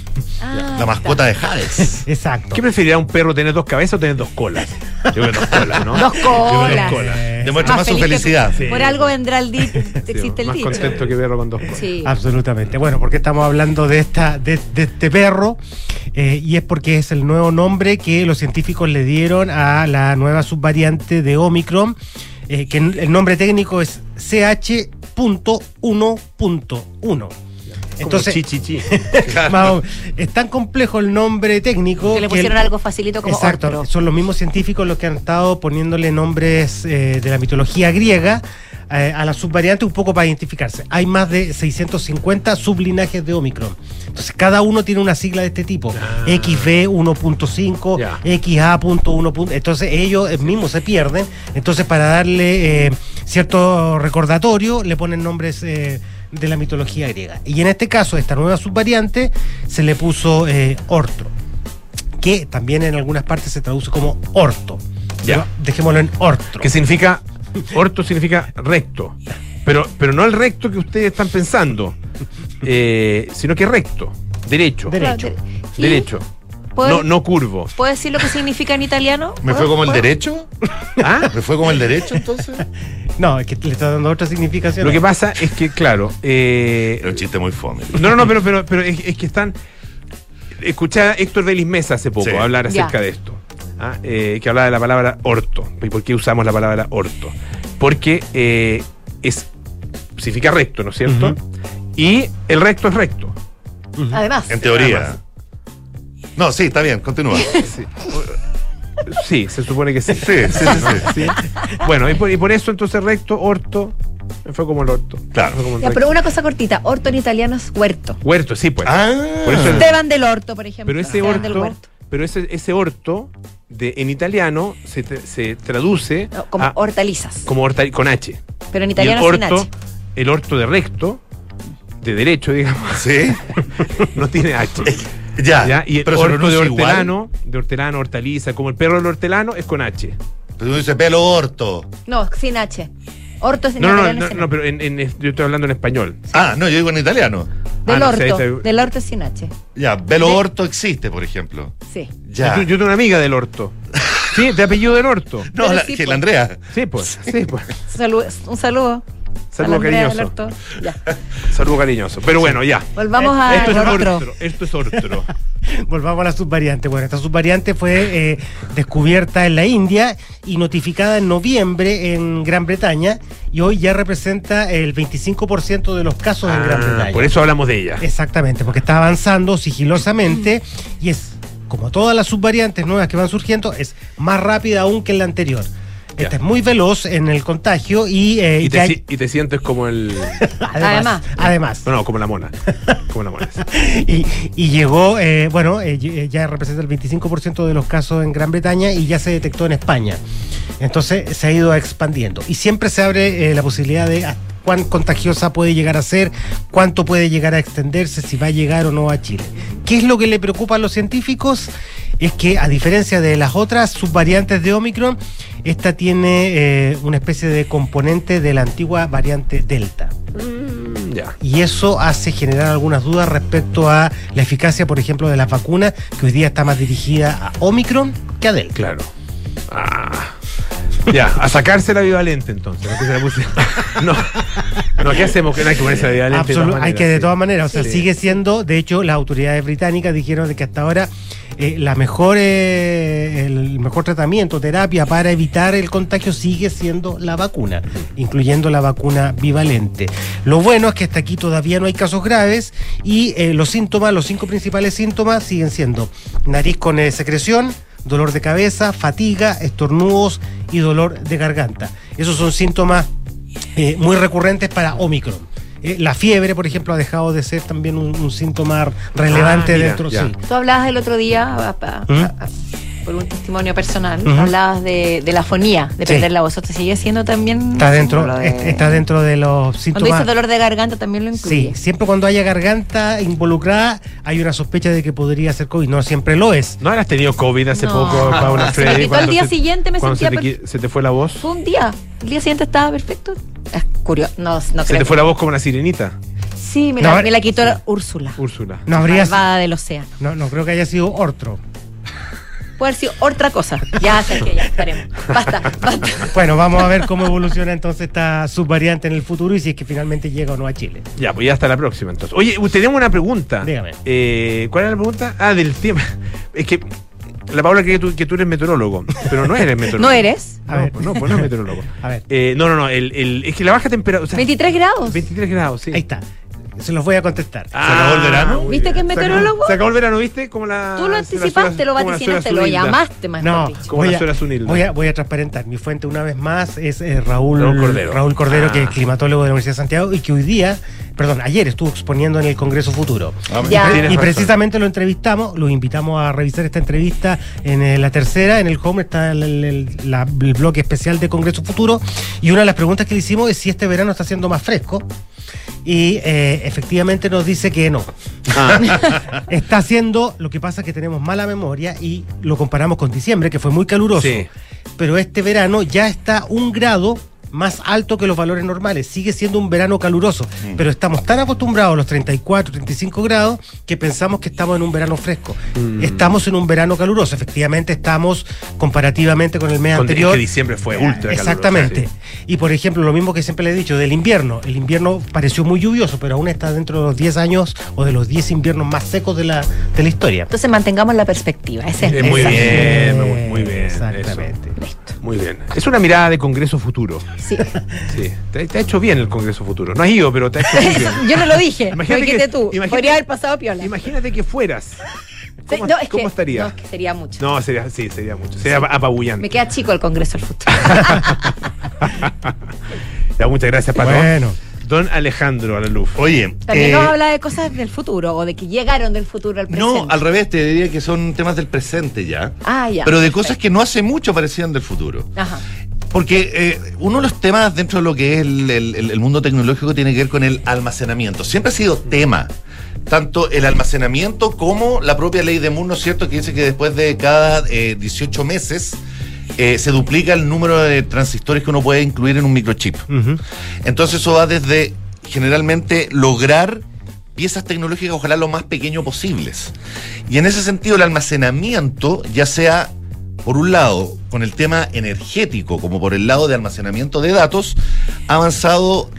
Ah, La mascota de Hades. *laughs* Exacto. ¿Qué preferiría un perro tener dos cabezas o tener dos colas? Yo creo que dos colas, ¿no? *laughs* Dos colas. Dos colas. Demuestra más su que- felicidad. Sí. Por algo vendrá el dicho. Existe el más dicho. contento que perro con dos colas. Sí. Absolutamente. Bueno, porque estamos hablando de esta, de, de este perro, Eh, y es porque es el nuevo nombre que los científicos le dieron a la nueva subvariante de Omicron, eh, que el nombre técnico es CH.1.1. Entonces, chi, chi, chi. *laughs* más o- *laughs* es tan complejo el nombre técnico Que le el- pusieron algo facilito como Exacto, Ortro. son los mismos científicos los que han estado poniéndole nombres eh, de la mitología griega eh, a la subvariante un poco para identificarse. Hay más de 650 sublinajes de Omicron. Entonces cada uno tiene una sigla de este tipo. Ah. XB 1.5, Ya. XA.1. Entonces ellos eh, mismos se pierden. Entonces para darle eh, cierto recordatorio le ponen nombres... eh, de la mitología griega. Y en este caso, esta nueva subvariante se le puso eh, Ortro que también en algunas partes se traduce como orto. Ya. Dejémoslo en ortro. Que significa, *laughs* orto significa recto. Pero, pero no el recto que ustedes están pensando, *laughs* eh, sino que recto, derecho. Derecho. Claro, de- Derecho. ¿Puedo, No, no curvo. ¿Puedo decir lo que significa en italiano? ¿Me fue como el ¿Puedo? derecho? *laughs* ¿Ah? ¿Me fue como el derecho entonces? No, es que le está dando otra significación. Lo que pasa es que, claro. eh, Era un chiste muy fome. no, no, no, pero, pero, pero es, es que están. Escuché a Héctor Vélez Mesa hace poco Sí. hablar Ya. acerca de esto. ¿Ah? Eh, que hablaba de la palabra orto. ¿Y por qué usamos la palabra orto? Porque eh, es significa recto, ¿no es cierto? Y el recto es recto. Además. En teoría. No, sí, está bien, continúa. *laughs* Sí. Sí, se supone que sí. Sí, sí, sí, sí. *laughs* Bueno, y por, y por eso entonces recto, orto, Me fue como el orto. Claro. Como el Ya, pero una cosa cortita, orto en italiano es huerto. Huerto, sí, pues. Ah. Por eso Esteban del Orto, por ejemplo. pero ese Esteban del Huerto. Pero ese, ese orto de, en italiano se, tra- se traduce No, como a- hortalizas. como horta- con H. Pero en Y italiano el sin orto, H. el orto de recto, de derecho, digamos, Sí. *laughs* no tiene H. Ya. ¿Ya? Y el pero orto de igual. hortelano, de hortelano, hortaliza, como el perro del hortelano, es con H. Pero uno dice pelo orto. No, sin H. Orto No, no, no, no, pero en, en- yo estoy hablando en español. Ah, no, yo digo en italiano. Del Ah, no ahí orto. Del orto sin H. Ya, velo De- orto existe, por ejemplo. Sí. Ya. Yo, yo tengo una amiga del orto. *laughs* Sí, de apellido del orto. no, la, sí, que pues. la Andrea. Sí, pues, sí, pues. Saludo- un saludo. Saludo a cariñoso. Saludo cariñoso. Pero bueno, ya. Volvamos Esto es otro. ortro. Esto es ortro. *laughs* Volvamos a la subvariante. Bueno, esta subvariante fue eh, descubierta en la India y notificada en noviembre en Gran Bretaña y hoy ya representa el 25% de los casos en Gran Ah, Bretaña. por eso hablamos de ella. Exactamente, porque está avanzando sigilosamente y es, como todas las subvariantes nuevas que van surgiendo, es más rápida aún que la anterior. Ya. Esta es muy veloz en el contagio y, eh, Y ya te, hay- si- y te sientes como el. *laughs* además, además. No, no, como la mona. Como la mona. *laughs* y, y llegó, eh, bueno, eh, ll- ya representa el 25% de los casos en Gran Bretaña y ya se detectó en España. Entonces se ha ido expandiendo. Y siempre se abre eh, la posibilidad de cuán contagiosa puede llegar a ser, cuánto puede llegar a extenderse, si va a llegar o no a Chile. ¿Qué es lo que le preocupa a los científicos? Es que a diferencia de las otras subvariantes de Omicron, esta tiene eh, una especie de componente de la antigua variante Delta. Ya. Y eso hace generar algunas dudas respecto a la eficacia, por ejemplo, de las vacunas, que hoy día está más dirigida a Omicron que a Delta. Claro. Ah. Ya, a sacarse la bivalente entonces. ¿no? No. ¿qué hacemos? Que no hay que ponerse la bivalente. de Absolu- todas hay que de maneras, todas maneras, o sea, Sí. sigue siendo, de hecho, las autoridades británicas dijeron de que hasta ahora eh, la mejor, eh, el mejor tratamiento, terapia para evitar el contagio sigue siendo la vacuna, incluyendo la vacuna bivalente. Lo bueno es que hasta aquí todavía no hay casos graves y eh, los síntomas, los cinco principales síntomas siguen siendo nariz con secreción, dolor de cabeza, fatiga, estornudos y dolor de garganta. Esos son síntomas muy recurrentes para Omicron. Eh, la fiebre, por ejemplo, ha dejado de ser también un, un síntoma relevante Ah, mira, dentro. ya. Sí. Tú hablabas el otro día, a- a- ¿Mm? a- por un testimonio personal, Ujú. hablabas de, de la fonía, de Sí. perder la voz. ¿Esto sigue siendo también? Está dentro, de- est- está dentro de los Cuando síntomas. dices dolor de garganta también lo incluye. Sí, siempre cuando haya garganta involucrada hay una sospecha de que podría ser COVID. No siempre lo es. ¿No habrás tenido COVID hace No. poco, *laughs* Paula Se me Freddy? quitó cuando al día se- siguiente, me cuando sentía se te, se te fue la voz. Fue un día. El día siguiente estaba perfecto. Es curioso. No, no Se creo. te fue la voz como una sirenita. Sí, me, No, la, me la quitó la Úrsula. Úrsula. No habría. Malvada del océano. No, no creo que haya sido otro. Puede haber sido otra cosa. Ya sé que ya estaremos. Basta, basta. Bueno, vamos a ver cómo evoluciona entonces esta subvariante en el futuro y si es que finalmente llega o no a Chile. Ya, pues ya hasta la próxima entonces. Oye, tenemos una pregunta. Dígame. Eh, ¿Cuál era la pregunta? Ah, del tema. Es que la Paula cree que tú, que tú eres meteorólogo, pero no eres meteorólogo. ¿No eres? A No, ver. pues no, pues no es meteorólogo. A ver, Eh, no, no, no. El, el- es que la baja temperatura. o sea, 23 grados. 23 grados, sí. ahí está. Se los voy a contestar. acabó el verano? muy ¿Viste que es Se meteorólogo? Se acabó el verano, ¿viste? Como la. Tú lo la anticipaste, suela- lo vaticinaste, lo llamaste, más No. Como voy a, voy, a, voy a transparentar. Mi fuente, una vez más, es eh, Raúl, Raúl Cordero. Raúl Cordero, que es Ah. climatólogo de la Universidad de Santiago y que hoy día, perdón, ayer estuvo exponiendo en el Congreso Futuro. Ah, Y razón. precisamente lo entrevistamos, lo invitamos a revisar esta entrevista en eh, la tercera, en el home está el, el- el- la- el bloque especial de Congreso Futuro y una de las preguntas que le hicimos es si este verano está siendo más fresco y eh, efectivamente nos dice que no. *laughs* está haciendo, lo que pasa es que tenemos mala memoria y lo comparamos con diciembre, que fue muy caluroso, Sí. pero este verano ya está un grado más alto que los valores normales. Sigue siendo un verano caluroso, pero estamos tan acostumbrados a los 34, 35 grados que pensamos que estamos en un verano fresco. Mm. Estamos en un verano caluroso. Efectivamente, estamos comparativamente con el mes Con- es anterior. que diciembre fue ultra caluroso, Exactamente. sí. Y por ejemplo, lo mismo que siempre le he dicho del invierno. El invierno pareció muy lluvioso, pero aún está dentro de los 10 años o de los 10 inviernos más secos de la, de la historia. Entonces mantengamos la perspectiva. Ese es muy bien, muy, muy bien. Exactamente. eso. Muy bien. Es una mirada de Congreso Futuro. Sí. Sí. Te, te ha hecho bien el Congreso Futuro. No has ido, pero te ha hecho muy *laughs* bien. Yo no lo dije. Imagínate lo dijiste que- tú. imagínate- Podría haber pasado piola. Imagínate que fueras. Sí, ¿Cómo, no, es cómo que- estaría? No, es que sería mucho. No, sería, sí, sería mucho. Sería apabullante. Me queda chico el Congreso del Futuro. *laughs* Ya, muchas gracias, Pato. Bueno. Don Alejandro Alaluf. Oye, También eh, nos habla de cosas del futuro o de que llegaron del futuro al presente. no, al revés, te diría que son temas del presente ya. Ah, ya. Pero de cosas que no hace mucho parecían del futuro. Ajá. Porque eh, uno de los temas dentro de lo que es el, el- el- el mundo tecnológico tiene que ver con el almacenamiento. Siempre ha sido tema. Tanto el almacenamiento como la propia ley de Moore, ¿no es cierto? Que dice que después de cada eh, 18 meses eh, se duplica el número de transistores que uno puede incluir en un microchip. Entonces eso va desde generalmente lograr piezas tecnológicas ojalá lo más pequeño posibles. Y en ese sentido el almacenamiento, ya sea por un lado con el tema energético como por el lado de almacenamiento de datos, ha avanzado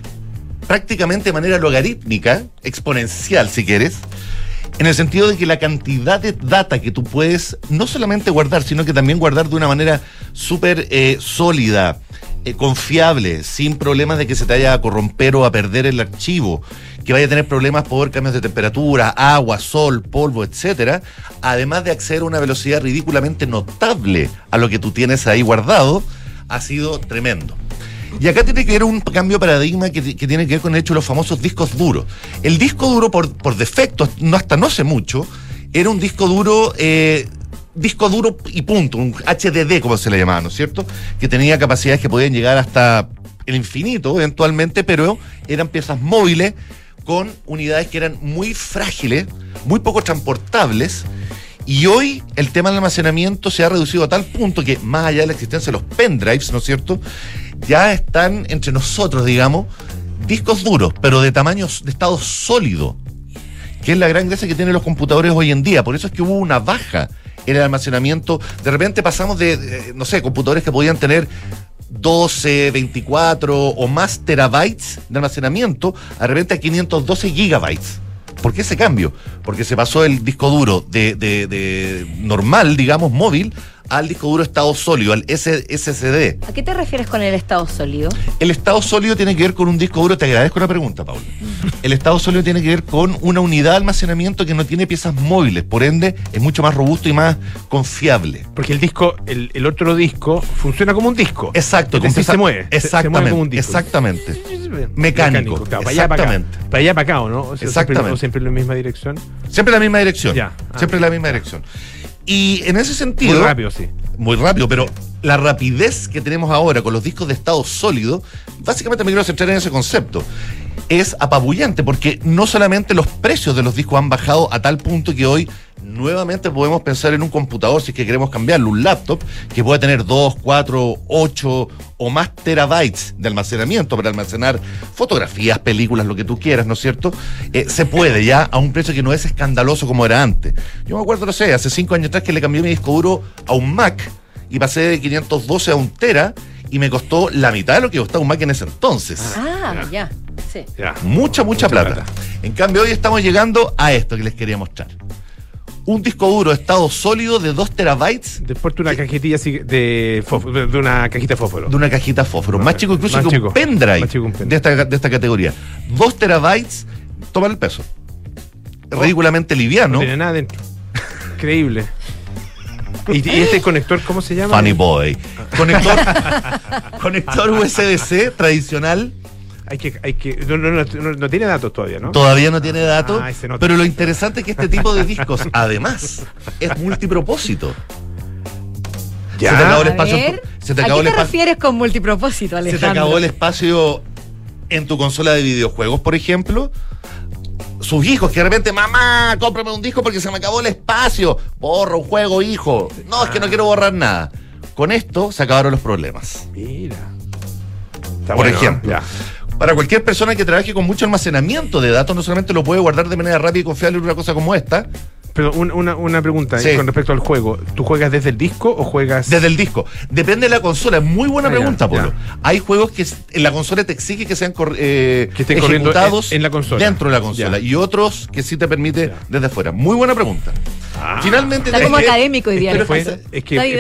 prácticamente de manera logarítmica, exponencial si quieres, en el sentido de que la cantidad de data que tú puedes no solamente guardar, sino que también guardar de una manera súper eh, sólida, eh, confiable, sin problemas de que se te vaya a corromper o a perder el archivo, que vaya a tener problemas por cambios de temperatura, agua, sol, polvo, etcétera, además de acceder a una velocidad ridículamente notable a lo que tú tienes ahí guardado, ha sido tremendo. Y acá tiene que ver un cambio de paradigma que, tiene que ver con el hecho de los famosos discos duros. El disco duro, por, por defecto, no hasta no hace mucho, era un disco duro, eh, disco duro y punto, un HDD como se le llamaba, ¿no es cierto? Que tenía capacidades que podían llegar hasta el infinito eventualmente, pero eran piezas móviles con unidades que eran muy frágiles, muy poco transportables. Y hoy el tema del almacenamiento se ha reducido a tal punto que, más allá de la existencia de los pendrives, ¿no es cierto? Ya están entre nosotros, digamos, discos duros, pero de tamaños de estado sólido, que es la gran gracia que tienen los computadores hoy en día. Por eso es que hubo una baja en el almacenamiento. De repente pasamos de, eh, no sé, computadores que podían tener 12, 24 o más terabytes de almacenamiento, de repente a 512 gigabytes. ¿Por qué ese cambio? Porque se pasó el disco duro de, de- de normal, digamos, móvil, al disco duro estado sólido, al SSD. ¿A qué te refieres con el estado sólido? El estado sólido tiene que ver con un disco duro, te agradezco la pregunta, Paula. El estado sólido tiene que ver con una unidad de almacenamiento que no tiene piezas móviles, por ende es mucho más robusto y más confiable. Porque el disco, el, el otro disco, funciona como un disco. Exacto, pieza- se mueve. se Exactamente, mueve como un disco. exactamente. Mecánico, claro, para allá para acá. exactamente. Para allá para acá, ¿o no? O sea, Exactamente. Siempre, o siempre en la misma dirección. Siempre en la misma dirección. Ya. Ah. Siempre en la misma dirección. Y en ese sentido. Muy rápido, sí. Muy rápido, pero la rapidez que tenemos ahora con los discos de estado sólido, básicamente me quiero centrar en ese concepto. Es apabullante porque no solamente los precios de los discos han bajado a tal punto que hoy nuevamente podemos pensar en un computador si es que queremos cambiarlo, un laptop que pueda tener 2, 4, 8 o más terabytes de almacenamiento para almacenar fotografías, películas, lo que tú quieras, ¿no es cierto? Eh, se puede ya a un precio que no es escandaloso como era antes. Yo me acuerdo, no sé, hace 5 años atrás que le cambié mi disco duro a un Mac y pasé de 512 a un tera y me costó la mitad de lo que costaba un Mac en ese entonces. Ah, ya. Sí. Mucha, mucha, plata. En cambio, hoy estamos llegando a esto que les quería mostrar. Un disco duro de estado sólido de 2 terabytes Después de una cajetilla de, fósforo, de- una cajita fósforo. de una cajita fósforo. Más chico incluso Más que chico. un pendrive, Más chico que un pendrive. De, esta, de esta categoría. 2 terabytes, toma el peso. Ridículamente liviano. No tiene nada dentro. Increíble. ¿Y, y este conector cómo se llama? Funny boy. Conector, *laughs* conector USB-C tradicional. Hay que, hay que, no, no, no, no- tiene datos todavía, ¿no? Todavía no tiene datos. Ah, se nota. pero lo interesante es que este tipo de discos, *laughs* además, es multipropósito. Ya. Se te acabó el A espacio. se te ¿A qué te refieres con multipropósito, Se Alejandro? te acabó el espacio en tu consola de videojuegos, por ejemplo. Sus hijos que de repente, mamá, cómprame un disco porque se me acabó el espacio. Borra un juego, hijo. No, es que no quiero borrar nada. Con esto se acabaron los problemas. Mira. Está por bueno, ejemplo. ya. Para cualquier persona que trabaje con mucho almacenamiento de datos, no solamente lo puede guardar de manera rápida y confiable en una cosa como esta, Pero un- una, una pregunta Sí. con respecto al juego. ¿Tú juegas desde el disco o juegas desde el disco. Depende de la consola. Es muy buena Ah, ya, pregunta, Polo. ya. Hay juegos que en la consola te exige que sean cor- eh, Que estén corriendo ejecutados en- en la consola. dentro de la consola. Ya. Y otros que sí te permite desde fuera. Muy buena pregunta. Finalmente Está tenés como que- académico hoy día. Es que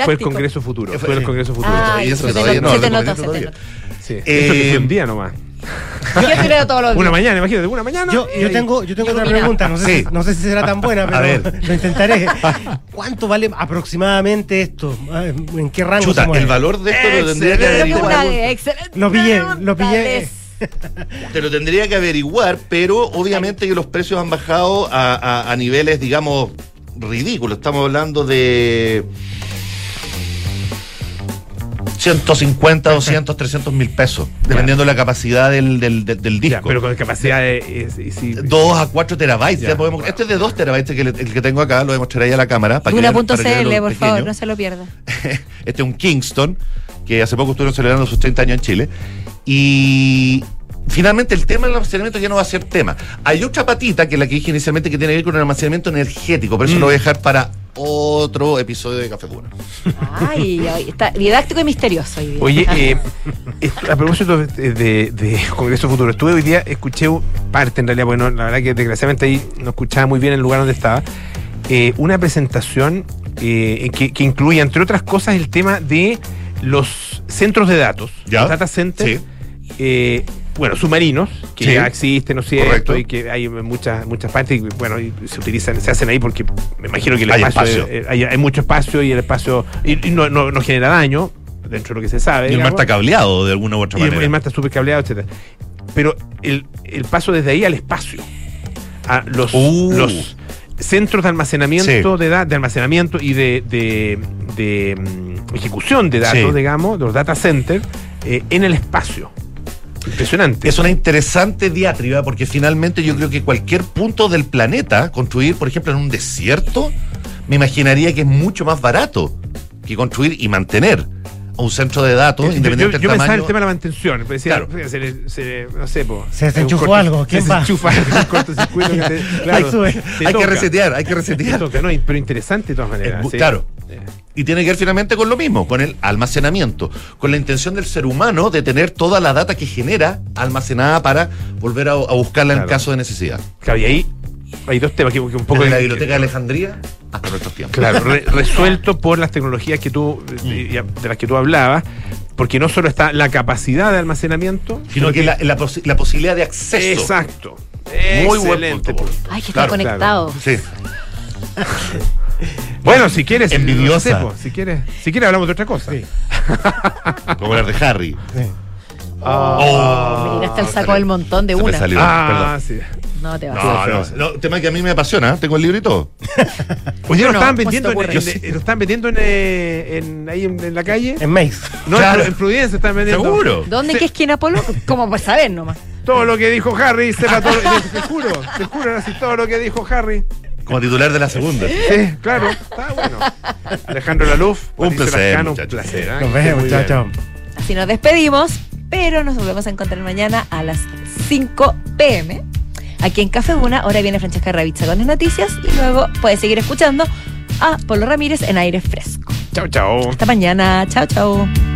fue el. Congreso Futuro. Fue- el. Congreso Futuro. Ah, Y eso se te todavía nota, no, se te lo nota, comento se te todavía. nota. Sí. Eh, Esto que fue un día nomás. *laughs* Yo tireo todos los días. Una mañana, imagínate, una mañana. Yo, yo tengo, yo tengo otra pregunta, no sé, Sí. si, no sé si será tan buena, A pero ver. lo intentaré. *laughs* ¿Cuánto vale aproximadamente esto? Ah, ¿En qué rango Chuta, el valor de esto lo tendría que Excelente averiguar. Una excelente Lo pillé, lo pillé. *laughs* Te lo tendría que averiguar, pero obviamente que los precios han bajado a, a- a niveles, digamos, ridículos. Estamos hablando de 150, 200, 300 mil pesos, dependiendo de la capacidad del, del, del- del Ya, disco. pero con capacidad de. es- es- sí. 2 a 4 terabytes. Ya, ya podemos- wow. Este es de 2 terabytes, que le- el que tengo acá, lo demostraré ahí a la cámara. para que vean- para que vean Duna.cl, por favor, no se lo pierda. *laughs* Este es un Kingston, que hace poco estuvieron celebrando sus 30 años en Chile. Y finalmente el tema del almacenamiento ya no va a ser tema. Hay otra patita, que es la que dije inicialmente, que tiene que ver con el almacenamiento energético, pero eso Mm. lo voy a dejar para otro episodio de Café Pura. Ay, ay, está didáctico y misterioso hoy día. Oye, *laughs* eh, a propósito de, de- de Congreso Futuro, estuve hoy día, escuché un- parte en realidad, bueno, la verdad que desgraciadamente ahí no escuchaba muy bien el lugar donde estaba, eh, una presentación eh, que, que incluía, entre otras cosas, el tema de los centros de datos, ¿Ya? los data centers, Sí. Bueno, submarinos, que Sí. ya existen, ¿no es cierto? Correcto. Y que hay muchas, muchas partes, y bueno, y se utilizan, se hacen ahí porque me imagino que el Hay espacio, espacio. eh, hay, hay mucho espacio y el espacio y, y no, no- no genera daño dentro de lo que se sabe. Y el mar está cableado de alguna u otra Y el, manera. el mar está súper cableado, etcétera. Pero el, el paso desde ahí al espacio, a los, Uh. los centros de almacenamiento Sí. de da- de almacenamiento y de, de- de, mm, ejecución de datos, Sí. digamos, los data centers, eh, en el espacio. Impresionante. Es una interesante diatriba porque finalmente yo creo que cualquier punto del planeta, construir, por ejemplo, en un desierto, me imaginaría que es mucho más barato que construir y mantener un centro de datos, Eh, yo, independiente yo- del yo pensaba en tamaño. el tema de la mantención. decía, Claro. se le- se le- no sé, po, Se desenchufó corto- algo, ¿quién se va? un cortocircuito que te- *laughs* claro, Ahí sube. te hay que resetear, hay que Te resetear. toca, no, pero interesante de todas maneras. Eh, sí. claro. Eh. Y tiene que ver finalmente con lo mismo, con el almacenamiento, con la intención del ser humano de tener toda la data que genera almacenada para volver a, a buscarla en caso de necesidad. Claro, y ahí hay dos temas que, que un poco Desde la que- biblioteca de Alejandría hasta nuestros tiempos. Claro, re- *laughs* resuelto por las tecnologías que tú, Mm. de, de las que tú hablabas, porque no solo está la capacidad de almacenamiento, Sino que la, la posi- la posibilidad de acceso. Exacto. Muy buen Excelente punto. punto. Ay, que está Claro, conectado. Sí. *laughs* Bueno, si quieres, Envidiosa. no sé, po, si quieres, si quieres hablamos de otra cosa. Sí. Como hablar de Harry. Sí. Ah, Me tiraste el saco del montón de Se me una. salió. Ah, Perdón. sí. No te vas. No, no, no, tema que a mí me apasiona, ¿eh? tengo el libro y todo. Oye, lo no, estaban ¿cómo se te vendiendo, en, ocurre? en- lo estaban vendiendo en, eh, en- ahí en, en la calle. En Mace. No, Claro. en Providencia están vendiendo. Seguro. ¿Dónde? Sí. ¿Qué esquina, Polo? ¿Cómo pues saber nomás? Todo lo que dijo Harry, sepa todo. te juro, te juro, era así todo lo que dijo Harry. Como titular de la segunda. Sí, claro, está bueno. Alejandro Laluf, Un Patricio placer, Lascano, un muchachos. placer. ¿ah? Nos Que esté vemos, muy chao, bien. chao. Así nos despedimos, pero nos volvemos a encontrar mañana a las 5 pm. Aquí en Café Una, ahora viene Francesca Ravizza con las noticias y luego puedes seguir escuchando a Polo Ramírez en aire fresco. Chao, chao. Hasta mañana. Chao, chao.